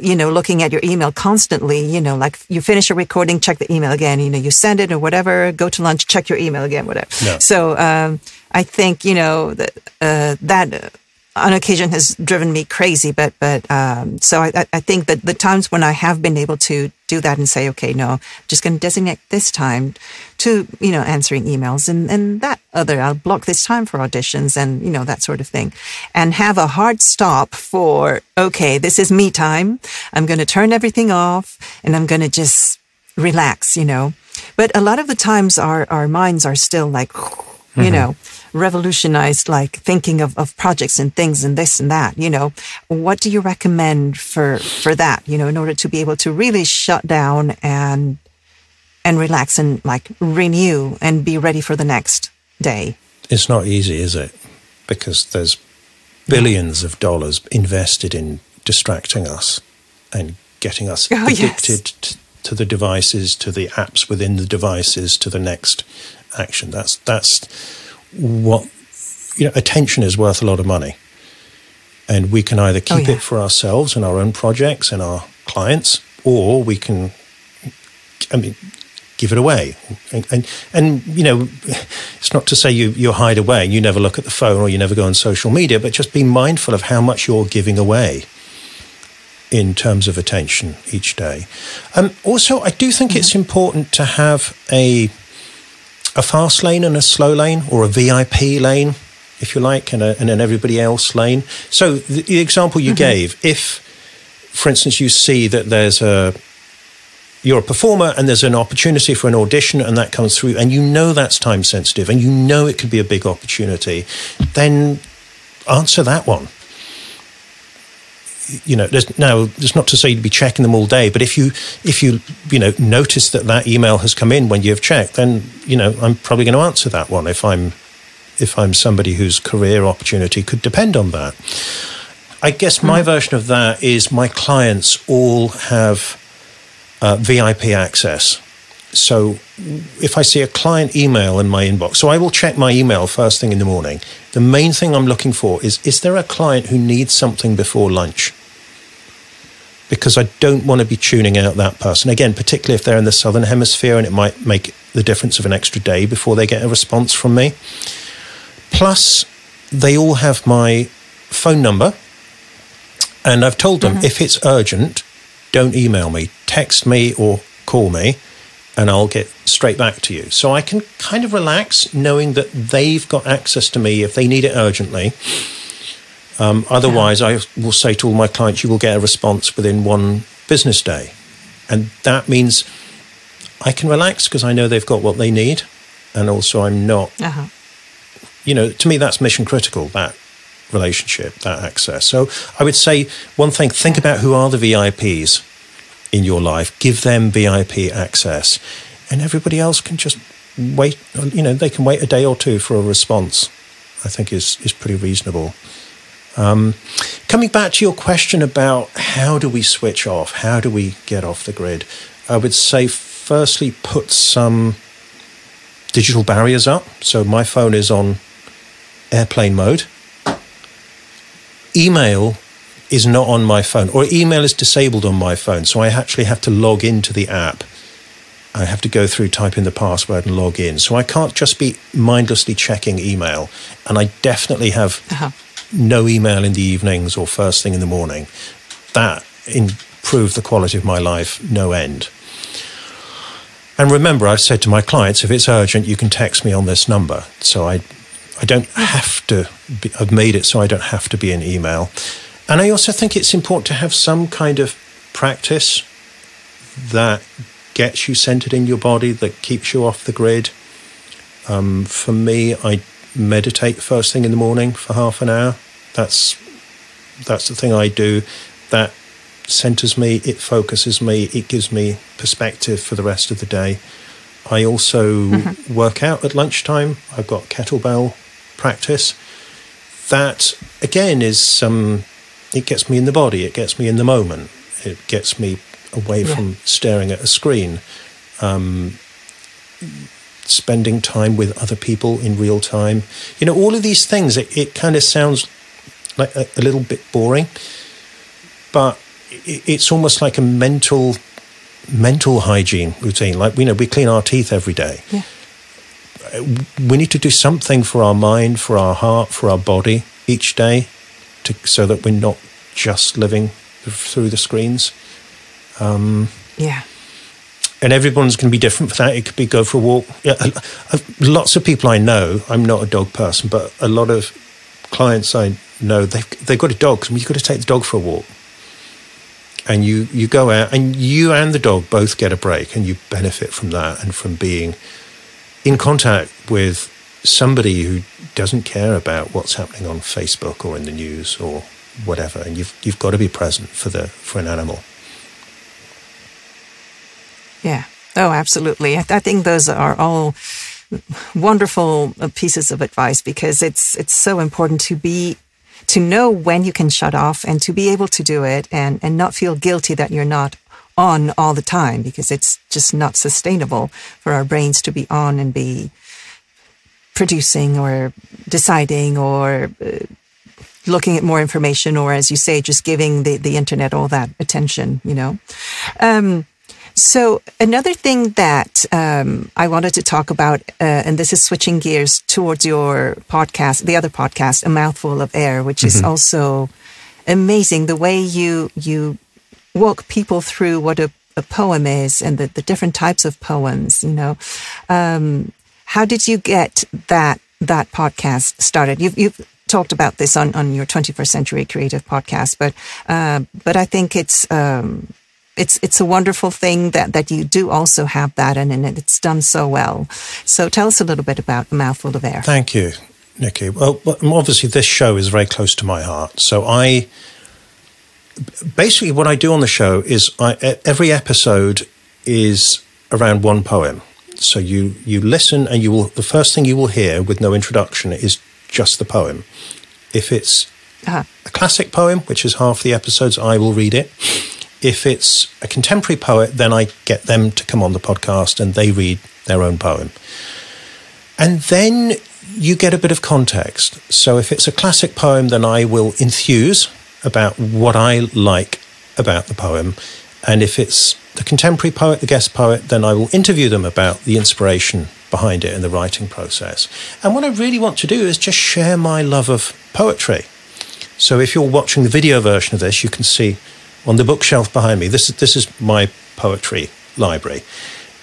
you know, looking at your email constantly, you know, like you finish a recording, check the email again, you know, you send it or whatever, go to lunch, check your email again, whatever. Yeah. So, um, I think, you know, that, uh, that on occasion has driven me crazy. But but um, so I, I think that the times when I have been able to do that and say, okay, no, I'm just going to designate this time to you know answering emails, and and that other I'll block this time for auditions and you know that sort of thing, and have a hard stop for okay, this is me time. I'm going to turn everything off, and I'm going to just relax, you know. But a lot of the times our our minds are still like, you mm-hmm. know revolutionized like thinking of, of projects and things and this and that you know? What do you recommend for for that you know in order to be able to really shut down and and relax and like renew and be ready for the next day? It's not easy is it? Because there's billions of dollars invested in distracting us and getting us oh, addicted yes. to the devices to the apps within the devices to the next action. That's that's what you know, attention is worth a lot of money, and we can either keep oh, yeah. it for ourselves and our own projects and our clients, or we can, I mean, give it away. And, and, and, you know, it's not to say you, you hide away and you never look at the phone or you never go on social media, but just be mindful of how much you're giving away in terms of attention each day. Um, also, I do think mm-hmm. it's important to have a a fast lane and a slow lane, or a VIP lane, if you like, and, a, and an everybody else lane. So the, the example you mm-hmm. gave, if, for instance, you see that there's a you're a performer and there's an opportunity for an audition and that comes through and you know that's time sensitive and you know it could be a big opportunity, then answer that one you know, there's now it's not to say you'd be checking them all day, but if you if you you know notice that that email has come in when you've checked, then you know I'm probably going to answer that one if I'm if I'm somebody whose career opportunity could depend on that. I guess my mm. version of that is my clients all have uh, VIP access. So if I see a client email in my inbox, so I will check my email first thing in the morning. The main thing I'm looking for is is there a client who needs something before lunch? Because I don't want to be tuning out that person. Again, particularly if they're in the southern hemisphere and it might make the difference of an extra day before they get a response from me. Plus, they all have my phone number. And I've told them mm-hmm. if it's urgent, don't email me, text me or call me, and I'll get straight back to you. So I can kind of relax knowing that they've got access to me if they need it urgently um, otherwise, yeah. I will say to all my clients, you will get a response within one business day. And that means I can relax because I know they've got what they need. And also, I'm not, uh-huh. you know, to me, that's mission critical, that relationship, that access. So I would say one thing think about who are the VIPs in your life, give them VIP access, and everybody else can just wait, you know, they can wait a day or two for a response, I think is, is pretty reasonable. Um, coming back to your question about how do we switch off, how do we get off the grid, I would say firstly put some digital barriers up. So my phone is on airplane mode. Email is not on my phone, or email is disabled on my phone. So I actually have to log into the app. I have to go through, type in the password, and log in. So I can't just be mindlessly checking email. And I definitely have uh-huh no email in the evenings or first thing in the morning. That improved the quality of my life no end. And remember, I've said to my clients, if it's urgent, you can text me on this number. So I, I don't have to. Be, I've made it so I don't have to be in email. And I also think it's important to have some kind of practice that gets you centered in your body, that keeps you off the grid. Um, for me, I meditate first thing in the morning for half an hour. That's that's the thing I do. That centers me, it focuses me, it gives me perspective for the rest of the day. I also mm-hmm. work out at lunchtime. I've got kettlebell practice. That again is um, it gets me in the body, it gets me in the moment, it gets me away yeah. from staring at a screen. Um, spending time with other people in real time. You know, all of these things, it, it kind of sounds like a, a, little bit boring, but it, it's almost like a mental mental hygiene routine. Like, you know, we clean our teeth every day. Yeah. We need to do something for our mind, for our heart, for our body each day to, so that we're not just living through the screens. Um, yeah and everyone's going to be different for that. It could be go for a walk. Yeah, lots of people I know. I'm not a dog person, but a lot of clients I know they've they've got a dog. So you've got to take the dog for a walk, and you you go out, and you and the dog both get a break, and you benefit from that and from being in contact with somebody who doesn't care about what's happening on Facebook or in the news or whatever. And you've you've got to be present for the for an animal. Yeah. Oh, absolutely. I, I think those are all wonderful uh, pieces of advice because it's it's so important to be to know when you can shut off and to be able to do it and and not feel guilty that you're not on all the time because it's just not sustainable for our brains to be on and be producing or deciding or uh, looking at more information or as you say just giving the the internet all that attention you know um, so another thing that um, I wanted to talk about, uh, and this is switching gears towards your podcast, the other podcast, "A Mouthful of Air," which mm-hmm. is also amazing. The way you you walk people through what a, a poem is and the, the different types of poems. You know, um, how did you get that that podcast started? You've you've talked about this on, on your 21st Century Creative podcast, but uh, but I think it's um, it's it's a wonderful thing that that you do also have that and, and it's done so well. So tell us a little bit about a mouthful of air. Thank you, Nikki. Well, obviously this show is very close to my heart. So I basically what I do on the show is I, every episode is around one poem. So you you listen and you will the first thing you will hear with no introduction is just the poem. If it's uh-huh. a classic poem, which is half the episodes, I will read it. If it's a contemporary poet, then I get them to come on the podcast and they read their own poem. And then you get a bit of context. So if it's a classic poem, then I will enthuse about what I like about the poem. And if it's the contemporary poet, the guest poet, then I will interview them about the inspiration behind it and the writing process. And what I really want to do is just share my love of poetry. So if you're watching the video version of this, you can see on the bookshelf behind me. This is this is my poetry library.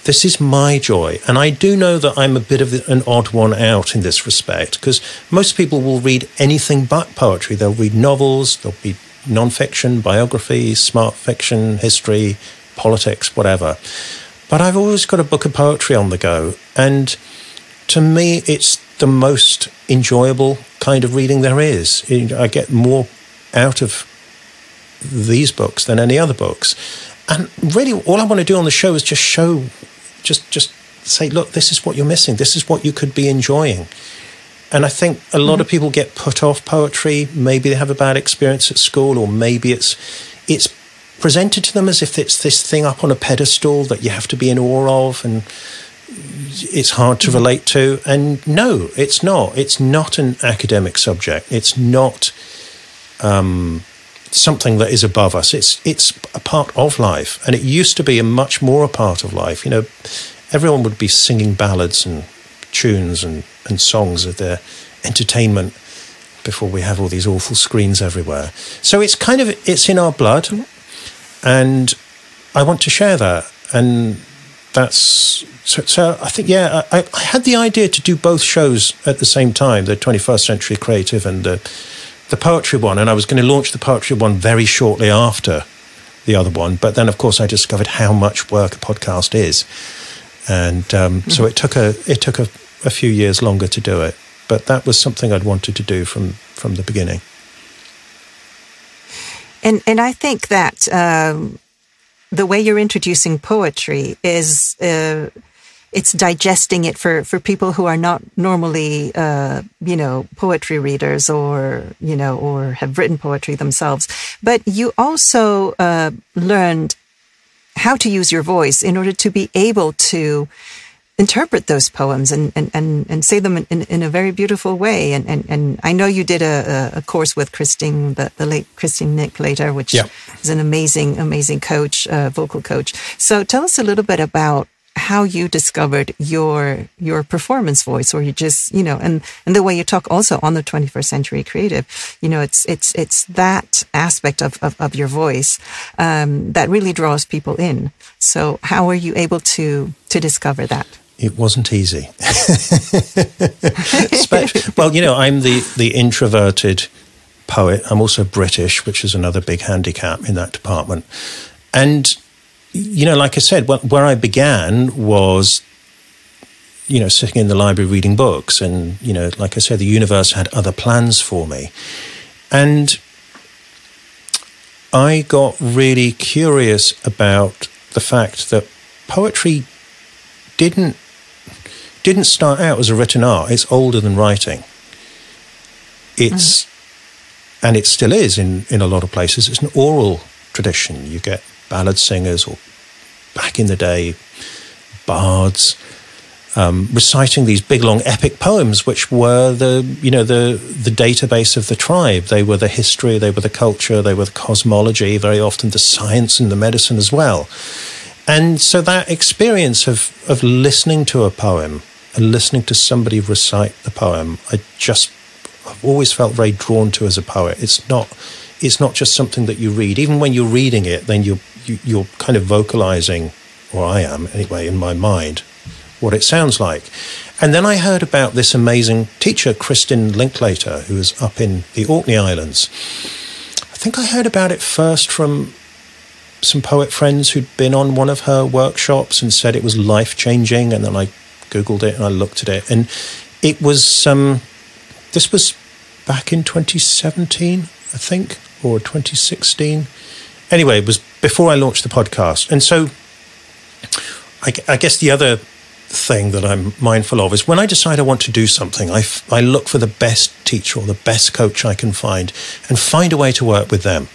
This is my joy, and I do know that I'm a bit of an odd one out in this respect because most people will read anything but poetry. They'll read novels, they'll read non-fiction, biography, smart fiction, history, politics, whatever. But I've always got a book of poetry on the go. And to me, it's the most enjoyable kind of reading there is. I get more out of these books than any other books. And really, all I want to do on the show is just show, just just say, look, this is what you're missing. This is what you could be enjoying. And I think a lot mm-hmm. of people get put off poetry. Maybe they have a bad experience at school, or maybe it's it's presented to them as if it's this thing up on a pedestal that you have to be in awe of, and it's hard to mm-hmm. relate to. And no, it's not. It's not an academic subject. It's not um, something that is above us. It's it's a part of life, and it used to be a much more a part of life. You know, everyone would be singing ballads and tunes and, and songs of their entertainment before we have all these awful screens everywhere. So it's kind of it's in our blood, and I want to share that. And that's so. so I think yeah, I, I had the idea to do both shows at the same time: the 21st Century Creative and the the poetry one. And I was going to launch the poetry one very shortly after the other one. But then, of course, I discovered how much work a podcast is, and um, mm-hmm. so it took a it took a a few years longer to do it. But that was something I'd wanted to do from, from the beginning. And, and I think that um, the way you're introducing poetry is uh, it's digesting it for, for people who are not normally, uh, you know, poetry readers or, you know, or have written poetry themselves. But you also uh, learned how to use your voice in order to be able to interpret those poems and, and, and, and say them in, in a very beautiful way. And, and, and I know you did a, a course with Christine, the, the late Christine Linklater, which yeah. is an amazing, amazing coach, uh, vocal coach. So tell us a little bit about how you discovered your your performance voice or you just you know and and the way you talk also on the 21st century creative you know it's it's it's that aspect of of, of your voice um, that really draws people in so how are you able to to discover that it wasn't easy. well, you know, I'm the, the introverted poet. I'm also British, which is another big handicap in that department. And, you know, like I said, where I began was, you know, sitting in the library reading books. And, you know, like I said, the universe had other plans for me. And I got really curious about the fact that poetry didn't didn't start out as a written art. It's older than writing. It's, mm. and it still is in, in a lot of places, it's an oral tradition. You get ballad singers or back in the day, bards. Um, reciting these big long epic poems, which were the you know the the database of the tribe. They were the history, they were the culture, they were the cosmology. Very often the science and the medicine as well. And so that experience of of listening to a poem and listening to somebody recite the poem, I just I've always felt very drawn to as a poet. It's not it's not just something that you read. Even when you're reading it, then you're you, are kind of vocalizing, or I am anyway, in my mind, what it sounds like. And then I heard about this amazing teacher, Kristin Linklater, who was up in the Orkney Islands. I think I heard about it first from some poet friends who'd been on one of her workshops and said it was life changing. And then I Googled it and I looked at it. And it was, um, this was back in 2017, I think, or 2016. Anyway, it was before I launched the podcast. And so I, I guess the other thing that I'm mindful of is when I decide I want to do something, I, f- I look for the best teacher or the best coach I can find and find a way to work with them.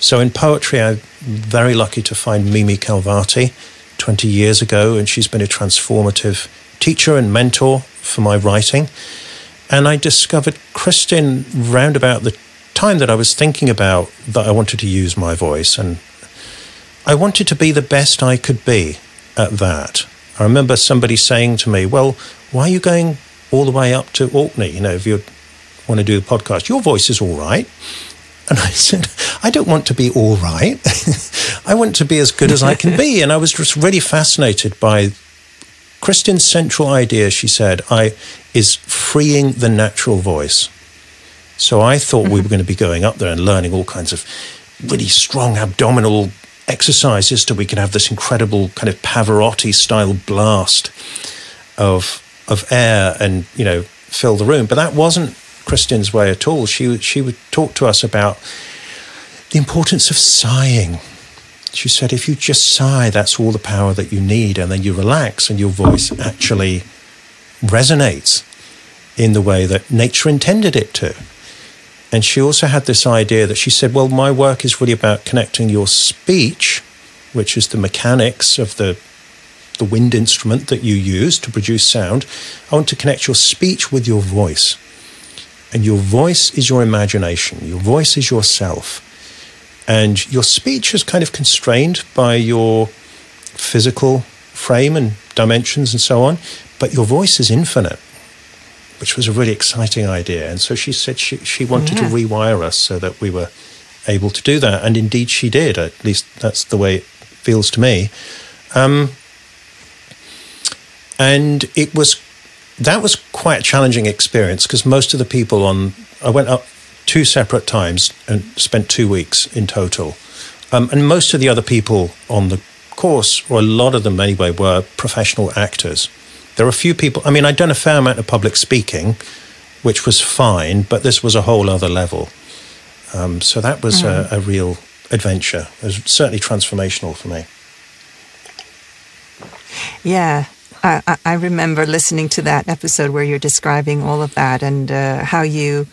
So in poetry, I'm very lucky to find Mimi Khalvati 20 years ago, and she's been a transformative teacher and mentor for my writing. And I discovered Kristin round about the time that I was thinking about that I wanted to use my voice. And I wanted to be the best I could be at that. I remember somebody saying to me, Well, why are you going all the way up to Orkney? You know, if you want to do the podcast, your voice is all right. And I said, I don't want to be all right. I want to be as good as I can be. And I was just really fascinated by Kristin's central idea, she said, I, is freeing the natural voice. So I thought mm-hmm. we were going to be going up there and learning all kinds of really strong abdominal exercises so we can have this incredible kind of Pavarotti style blast of of air and you know fill the room. But that wasn't Kristin's way at all. She she would talk to us about the importance of sighing. She said, if you just sigh, that's all the power that you need, and then you relax, and your voice actually resonates in the way that nature intended it to. And she also had this idea that she said, well, my work is really about connecting your speech, which is the mechanics of the the wind instrument that you use to produce sound. I want to connect your speech with your voice. And your voice is your imagination, your voice is yourself. And your speech is kind of constrained by your physical frame and dimensions and so on, but your voice is infinite which was a really exciting idea. And so she said she, she wanted yeah. to rewire us so that we were able to do that. And indeed she did. At least that's the way it feels to me. Um, and it was that was quite a challenging experience because most of the people on I went up two separate times and spent two weeks in total. Um, and most of the other people on the course, or a lot of them anyway, were professional actors. There are a few people, I mean, I'd done a fair amount of public speaking, which was fine, but this was a whole other level. Um, so that was mm. a, a real adventure. It was certainly transformational for me. Yeah, I, I, remember listening to that episode where you're describing all of that and uh, how you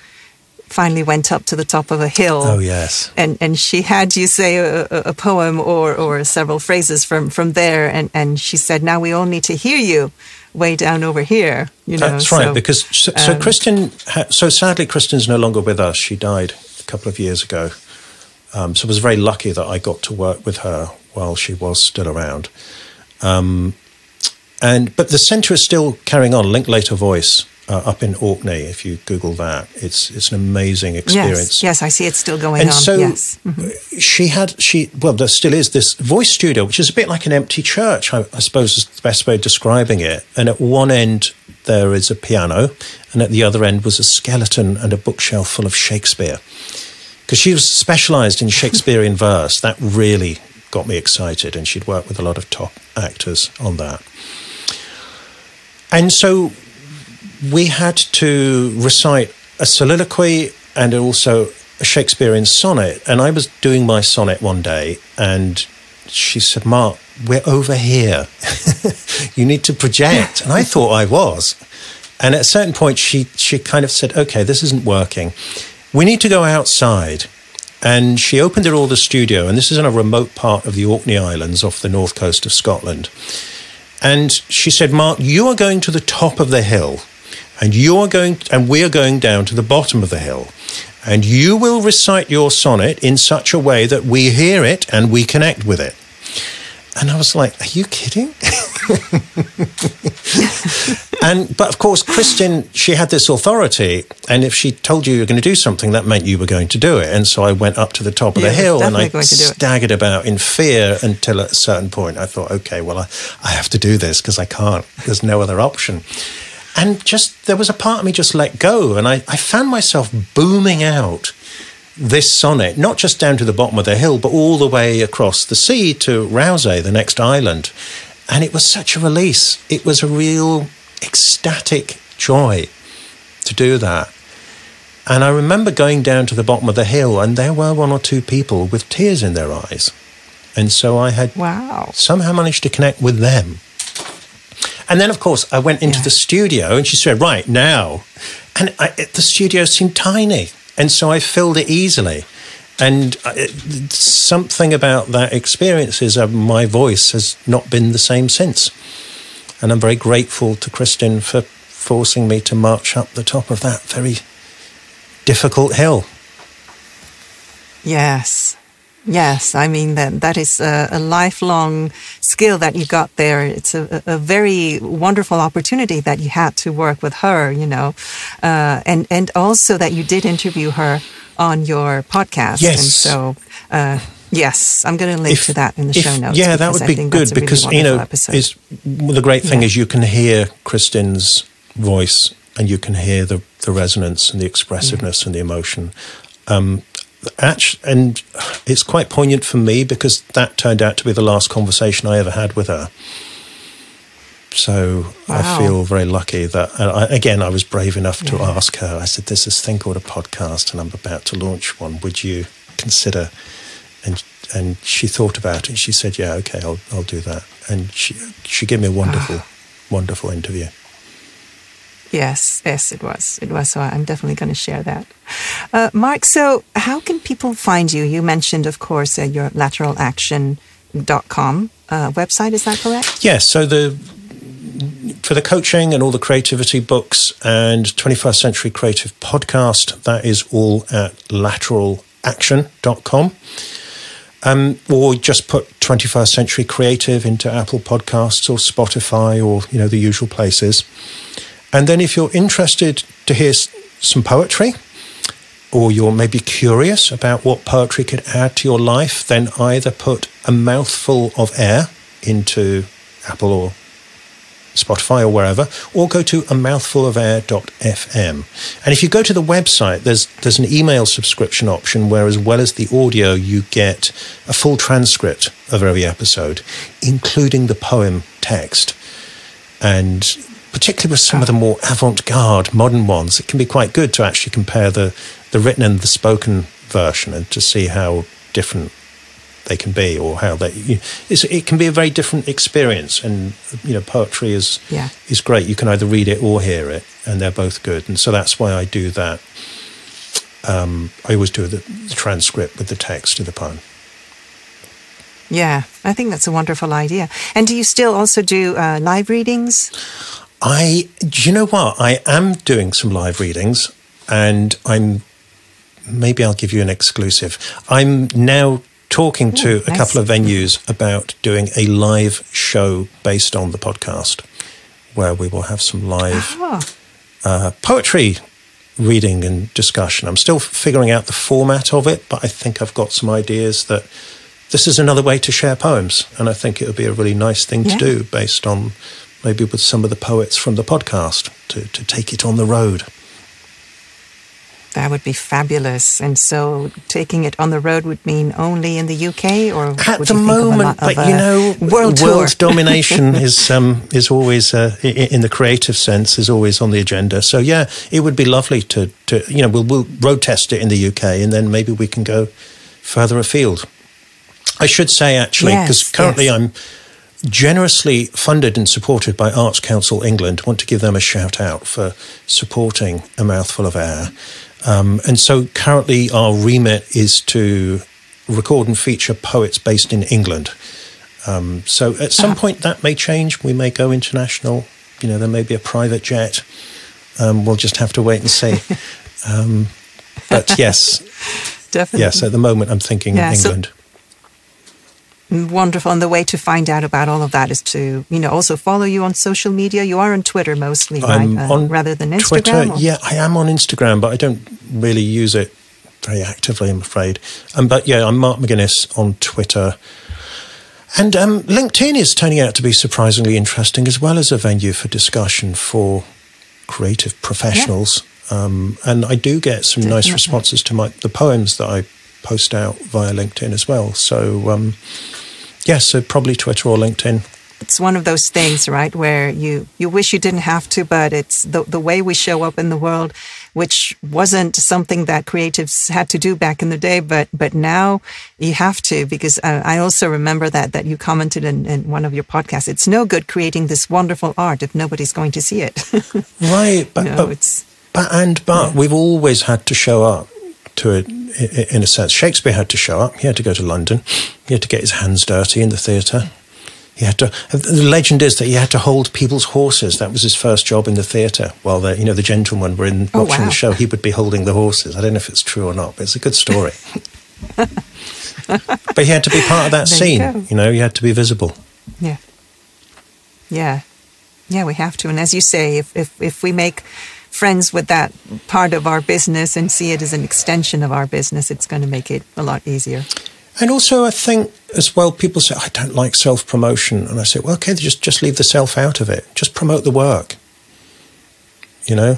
finally went up to the top of a hill. Oh yes. And and she had you say a, a, poem or or several phrases from from there, and and she said, "Now we all need to hear you." Way down over here. You know, that's right. So, because so, so um, Kristin, so sadly, Kristin's no longer with us. She died a couple of years ago. Um, so I was very lucky that I got to work with her while she was still around. Um, and but the centre is still carrying on. Linklater Voice uh, up in Orkney. If you Google that, it's it's an amazing experience. Yes, yes, I see it's still going and on. So yes. Mm-hmm. she had she well there still is this voice studio, which is a bit like an empty church. I, I suppose is the best way of describing it. And at one end there is a piano, and at the other end was a skeleton and a bookshelf full of Shakespeare. Because she was specialised in Shakespearean verse, that really got me excited, and she'd worked with a lot of top actors on that. And so we had to recite a soliloquy and also a Shakespearean sonnet. And I was doing my sonnet one day, and she said, Mark, we're over here. you need to project. And I thought I was. And at a certain point, she, she kind of said, okay, this isn't working. We need to go outside. And she opened it all the studio, and this is in a remote part of the Orkney Islands off the north coast of Scotland. And she said, Mark, you are going to the top of the hill and you are going and we are going down to the bottom of the hill. And you will recite your sonnet in such a way that we hear it and we connect with it. And i was like are you kidding? And but of course kristin she had this authority. And if she told you you're going to do something that meant you were going to do it. And so i went up to the top of yeah, the hill and i staggered about in fear until at a certain point i thought okay well i, I have to do this because i can't. There's no other option and just there was a part of me just let go, and I, I found myself booming out this sonnet, not just down to the bottom of the hill, but all the way across the sea to Rousay, the next island. And it was such a release. It was a real ecstatic joy to do that. And I remember going down to the bottom of the hill, and there were one or two people with tears in their eyes. And so I had wow. somehow managed to connect with them. And then, of course, I went into yeah. the studio and she said, right now. And I, it, the studio seemed tiny. And so I filled it easily. And it, something about that experience is uh, my voice has not been the same since. And I'm very grateful to Kristin for forcing me to march up the top of that very difficult hill. Yes. Yes, I mean that that is a, a, lifelong skill that you got there. It's a, a, very wonderful opportunity that you had to work with her, you know, uh, and and also that you did interview her on your podcast. Yes. And so, uh, yes, I'm going to link if, to that in the if, show notes. Yeah, that would be good because really you know, is the great thing yeah. is you can hear Kristin's voice and you can hear the the resonance and the expressiveness yeah. and the emotion. Um, actually, and it's quite poignant for me because that turned out to be the last conversation I ever had with her. So wow. I feel very lucky that, I, again, I was brave enough to yeah. ask her. I said, "There's this thing called a podcast, and I'm about to launch one. Would you consider?" And and she thought about it. She said, "Yeah, okay, I'll I'll do that." And she she gave me a wonderful, ah. wonderful interview. Yes, yes, it was. It was. So I'm definitely going to share that. Uh, Mark, so how can people find you? You mentioned, of course, uh, your lateralaction.com uh, website. Is that correct? Yes. So the for the coaching and all the creativity books and 21st Century Creative podcast, that is all at lateralaction.com. Um, or just put 21st Century Creative into Apple Podcasts or Spotify or, you know, the usual places. And then if you're interested to hear some poetry, or you're maybe curious about what poetry could add to your life, then either put a mouthful of air into Apple or Spotify or wherever, or go to a mouthfulofair.fm. And if you go to the website, there's there's an email subscription option where as well as the audio, you get a full transcript of every episode, including the poem text. And particularly with some of the more avant-garde modern ones, it can be quite good to actually compare the, the written and the spoken version and to see how different they can be or how they you it can be a very different experience and you know poetry is yeah. is great. You can either read it or hear it and they're both good. And so that's why I do that um, I always do the, the transcript with the text of the poem. Yeah I think that's a wonderful idea. And do you still also do uh, live readings I, do you know what? I am doing some live readings and I'm, maybe I'll give you an exclusive. I'm now talking Ooh, to nice. a couple of venues about doing a live show based on the podcast where we will have some live uh, poetry reading and discussion. I'm still figuring out the format of it, but I think I've got some ideas that this is another way to share poems. And I think it would be a really nice thing yeah. to do based on maybe with some of the poets from the podcast to, to take it on the road. That would be fabulous. And so taking it on the road would mean only in the UK or at the moment, but you know, world, world domination is um, is always uh, in the creative sense is always on the agenda. So yeah, it would be lovely to to you know we'll, we'll road test it in the UK and then maybe we can go further afield. I should say actually because yes, currently yes. I'm generously funded and supported by Arts Council England. Want to give them a shout out for supporting A Mouthful of Air. Um, and so currently our remit is to record and feature poets based in England. Um, so at some ah. point that may change. We may go international. You know, there may be a private jet. Um, we'll just have to wait and see. Um, but yes, definitely. Yes, at the moment I'm thinking yeah, England. So- Wonderful. And the way to find out about all of that is to, you know, also follow you on social media. You are on Twitter mostly, I'm right? Uh, rather than Instagram? Twitter, or? yeah, I am on Instagram, but I don't really use it very actively, I'm afraid. Um, but yeah, I'm Mark McGuinness on Twitter. And um, LinkedIn is turning out to be surprisingly interesting as well as a venue for discussion for creative professionals. Yeah. Um, and I do get some Definitely. nice responses to my the poems that I post out via LinkedIn as well. So, um, yes, so probably Twitter or LinkedIn. It's one of those things, right, where you, you wish you didn't have to, but it's the, the way we show up in the world, which wasn't something that creatives had to do back in the day, but but now you have to because uh, I also remember that that you commented in, in one of your podcasts. It's no good creating this wonderful art if nobody's going to see it. right, but, but it's but and but yeah. we've always had to show up to it in a sense. Shakespeare had to show up. He had to go to London. He had to get his hands dirty in the theatre. He had to. Uh, the legend is that he had to hold people's horses. That was his first job in the theatre. While the you know the gentlemen were in oh, watching wow. the show, he would be holding the horses. I don't know if it's true or not, but it's a good story. but he had to be part of that there scene. You, you know, he had to be visible. Yeah. Yeah. Yeah, we have to. And as you say, if if if we make friends with that part of our business and see it as an extension of our business, it's going to make it a lot easier. And also, I think as well, people say, I don't like self promotion. And I say, well, okay, just, just leave the self out of it. Just promote the work. You know?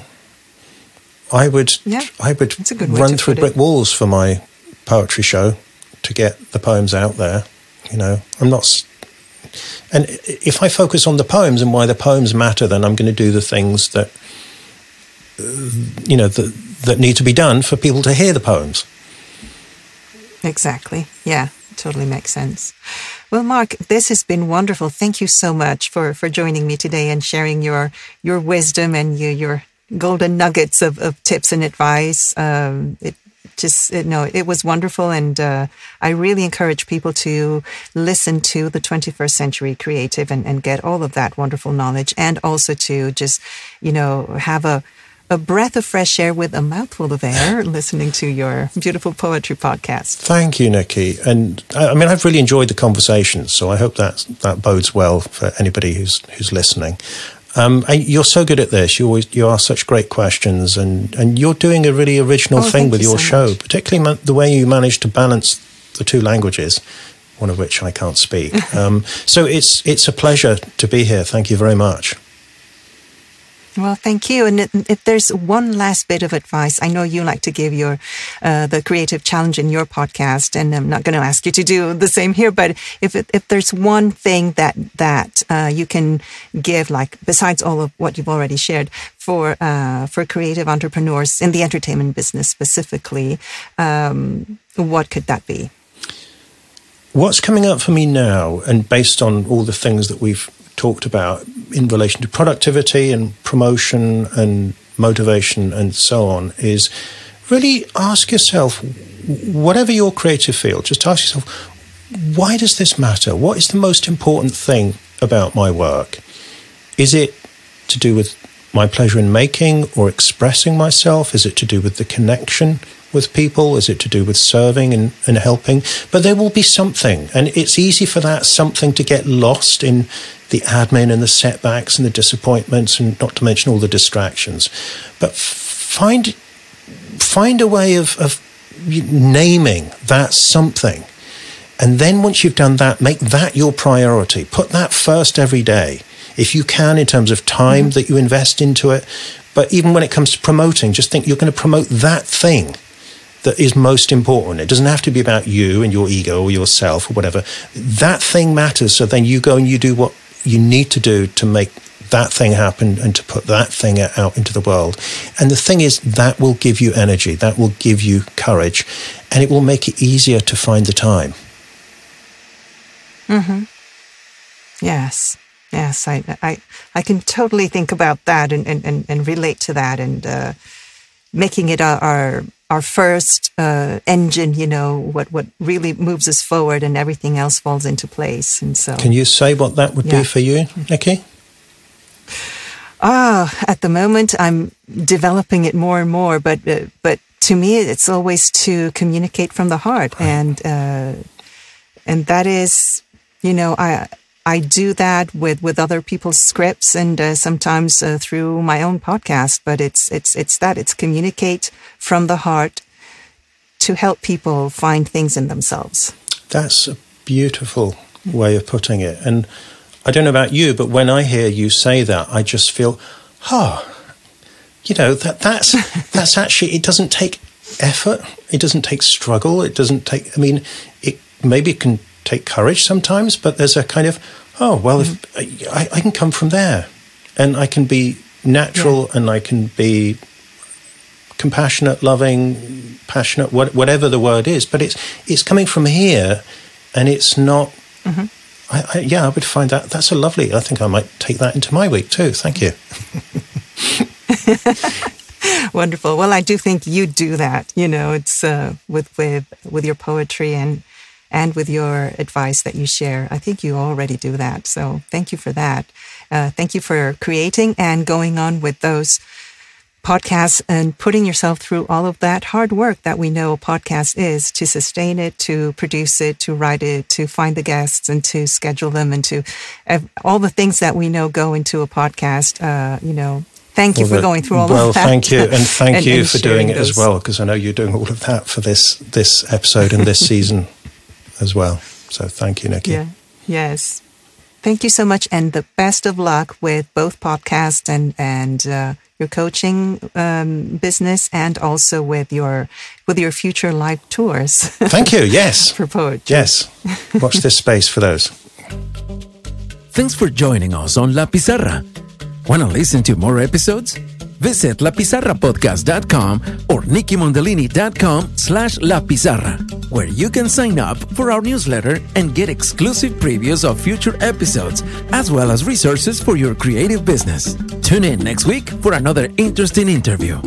I would, yeah, I would run through brick it. walls for my poetry show to get the poems out there. You know, I'm not. And if I focus on the poems and why the poems matter, then I'm going to do the things that you know that that need to be done for people to hear the poems. Exactly. Yeah, totally makes sense. Well, Mark, this has been wonderful. Thank you so much for for joining me today and sharing your your wisdom and your your golden nuggets of, of tips and advice. Um, it just you know it was wonderful and uh, i really encourage people to listen to the 21st century creative and, and get all of that wonderful knowledge and also to just you know have a a breath of fresh air with a mouthful of air listening to your beautiful poetry podcast. Thank you, Nikki. And I mean, I've really enjoyed the conversation, so I hope that that bodes well for anybody who's who's listening. Um, you're so good at this. You always you ask such great questions, and, and you're doing a really original oh, thing with you your so show, much. particularly the way you manage to balance the two languages, one of which I can't speak. um, so it's it's a pleasure to be here. Thank you very much. Well, thank you. And if there's one last bit of advice, I know you like to give your uh, the creative challenge in your podcast, and I'm not going to ask you to do the same here. But if if there's one thing that that uh, you can give, like besides all of what you've already shared, for uh, for creative entrepreneurs in the entertainment business specifically, um, what could that be? What's coming up for me now, and based on all the things that we've talked about in relation to productivity and promotion and motivation and so on is really ask yourself, whatever your creative field, just ask yourself, why does this matter? What is the most important thing about my work? Is it to do with my pleasure in making or expressing myself? Is it to do with the connection with people? Is it to do with serving and, and helping? But there will be something, and it's easy for that something to get lost in the admin and the setbacks and the disappointments, and not to mention all the distractions. But find find a way of, of naming that something. And then once you've done that, make that your priority. Put that first every day. If you can, in terms of time mm-hmm. that you invest into it. But even when it comes to promoting, just think you're going to promote that thing that is most important. It doesn't have to be about you and your ego or yourself or whatever. That thing matters. So then you go and you do what you need to do to make that thing happen and to put that thing out into the world. And the thing is, that will give you energy, that will give you courage, and it will make it easier to find the time. Hmm. Yes. Yes. I, I, I can totally think about that and, and, and, relate to that and uh, making it our, our our first uh, engine, you know, what, what really moves us forward and everything else falls into place. And so. Can you say what that would yeah. be for you, Nikki? Ah, at the moment, I'm developing it more and more, but, uh, but to me, it's always to communicate from the heart. Right. And, uh, and that is, you know, I, I do that with, with other people's scripts and uh, sometimes uh, through my own podcast. But it's it's it's that it's communicate from the heart to help people find things in themselves. That's a beautiful way of putting it. And I don't know about you, but when I hear you say that, I just feel, oh, you know that that's that's actually it doesn't take effort, it doesn't take struggle, it doesn't take. I mean, it maybe can take courage sometimes, but there's a kind of, oh, well, mm-hmm. if I, I, can come from there and I can be natural yeah. and I can be compassionate, loving, passionate, what, whatever the word is, but it's, it's coming from here and it's not, mm-hmm. I, I, yeah, I would find that, that's a lovely, I think I might take that into my week too. Thank you. Wonderful. Well, I do think you do that. You know, it's uh, with with with your poetry and and with your advice that you share. I think you already do that. So thank you for that. Uh, thank you for creating and going on with those podcasts and putting yourself through all of that hard work that we know a podcast is to sustain it, to produce it, to write it, to find the guests and to schedule them and to uh, all the things that we know go into a podcast. Uh, you know, thank you well, for going through all well, of that. Well, thank you, and thank and, you and for doing it those. as well, because I know you're doing all of that for this this episode and this season as well. So thank you, Nikki. Yeah. Yes. Thank you so much, and the best of luck with both podcasts and and uh, your coaching um, business and also with your with your future live tours. Thank you. Yes. for poetry. Yes. Watch this space for those. Thanks for joining us on La Pizarra. Want to listen to more episodes? Visit lapizarrapodcast.com or nikkimondellini.com slash La Pizarra, where you can sign up for our newsletter and get exclusive previews of future episodes, as well as resources for your creative business. Tune in next week for another interesting interview.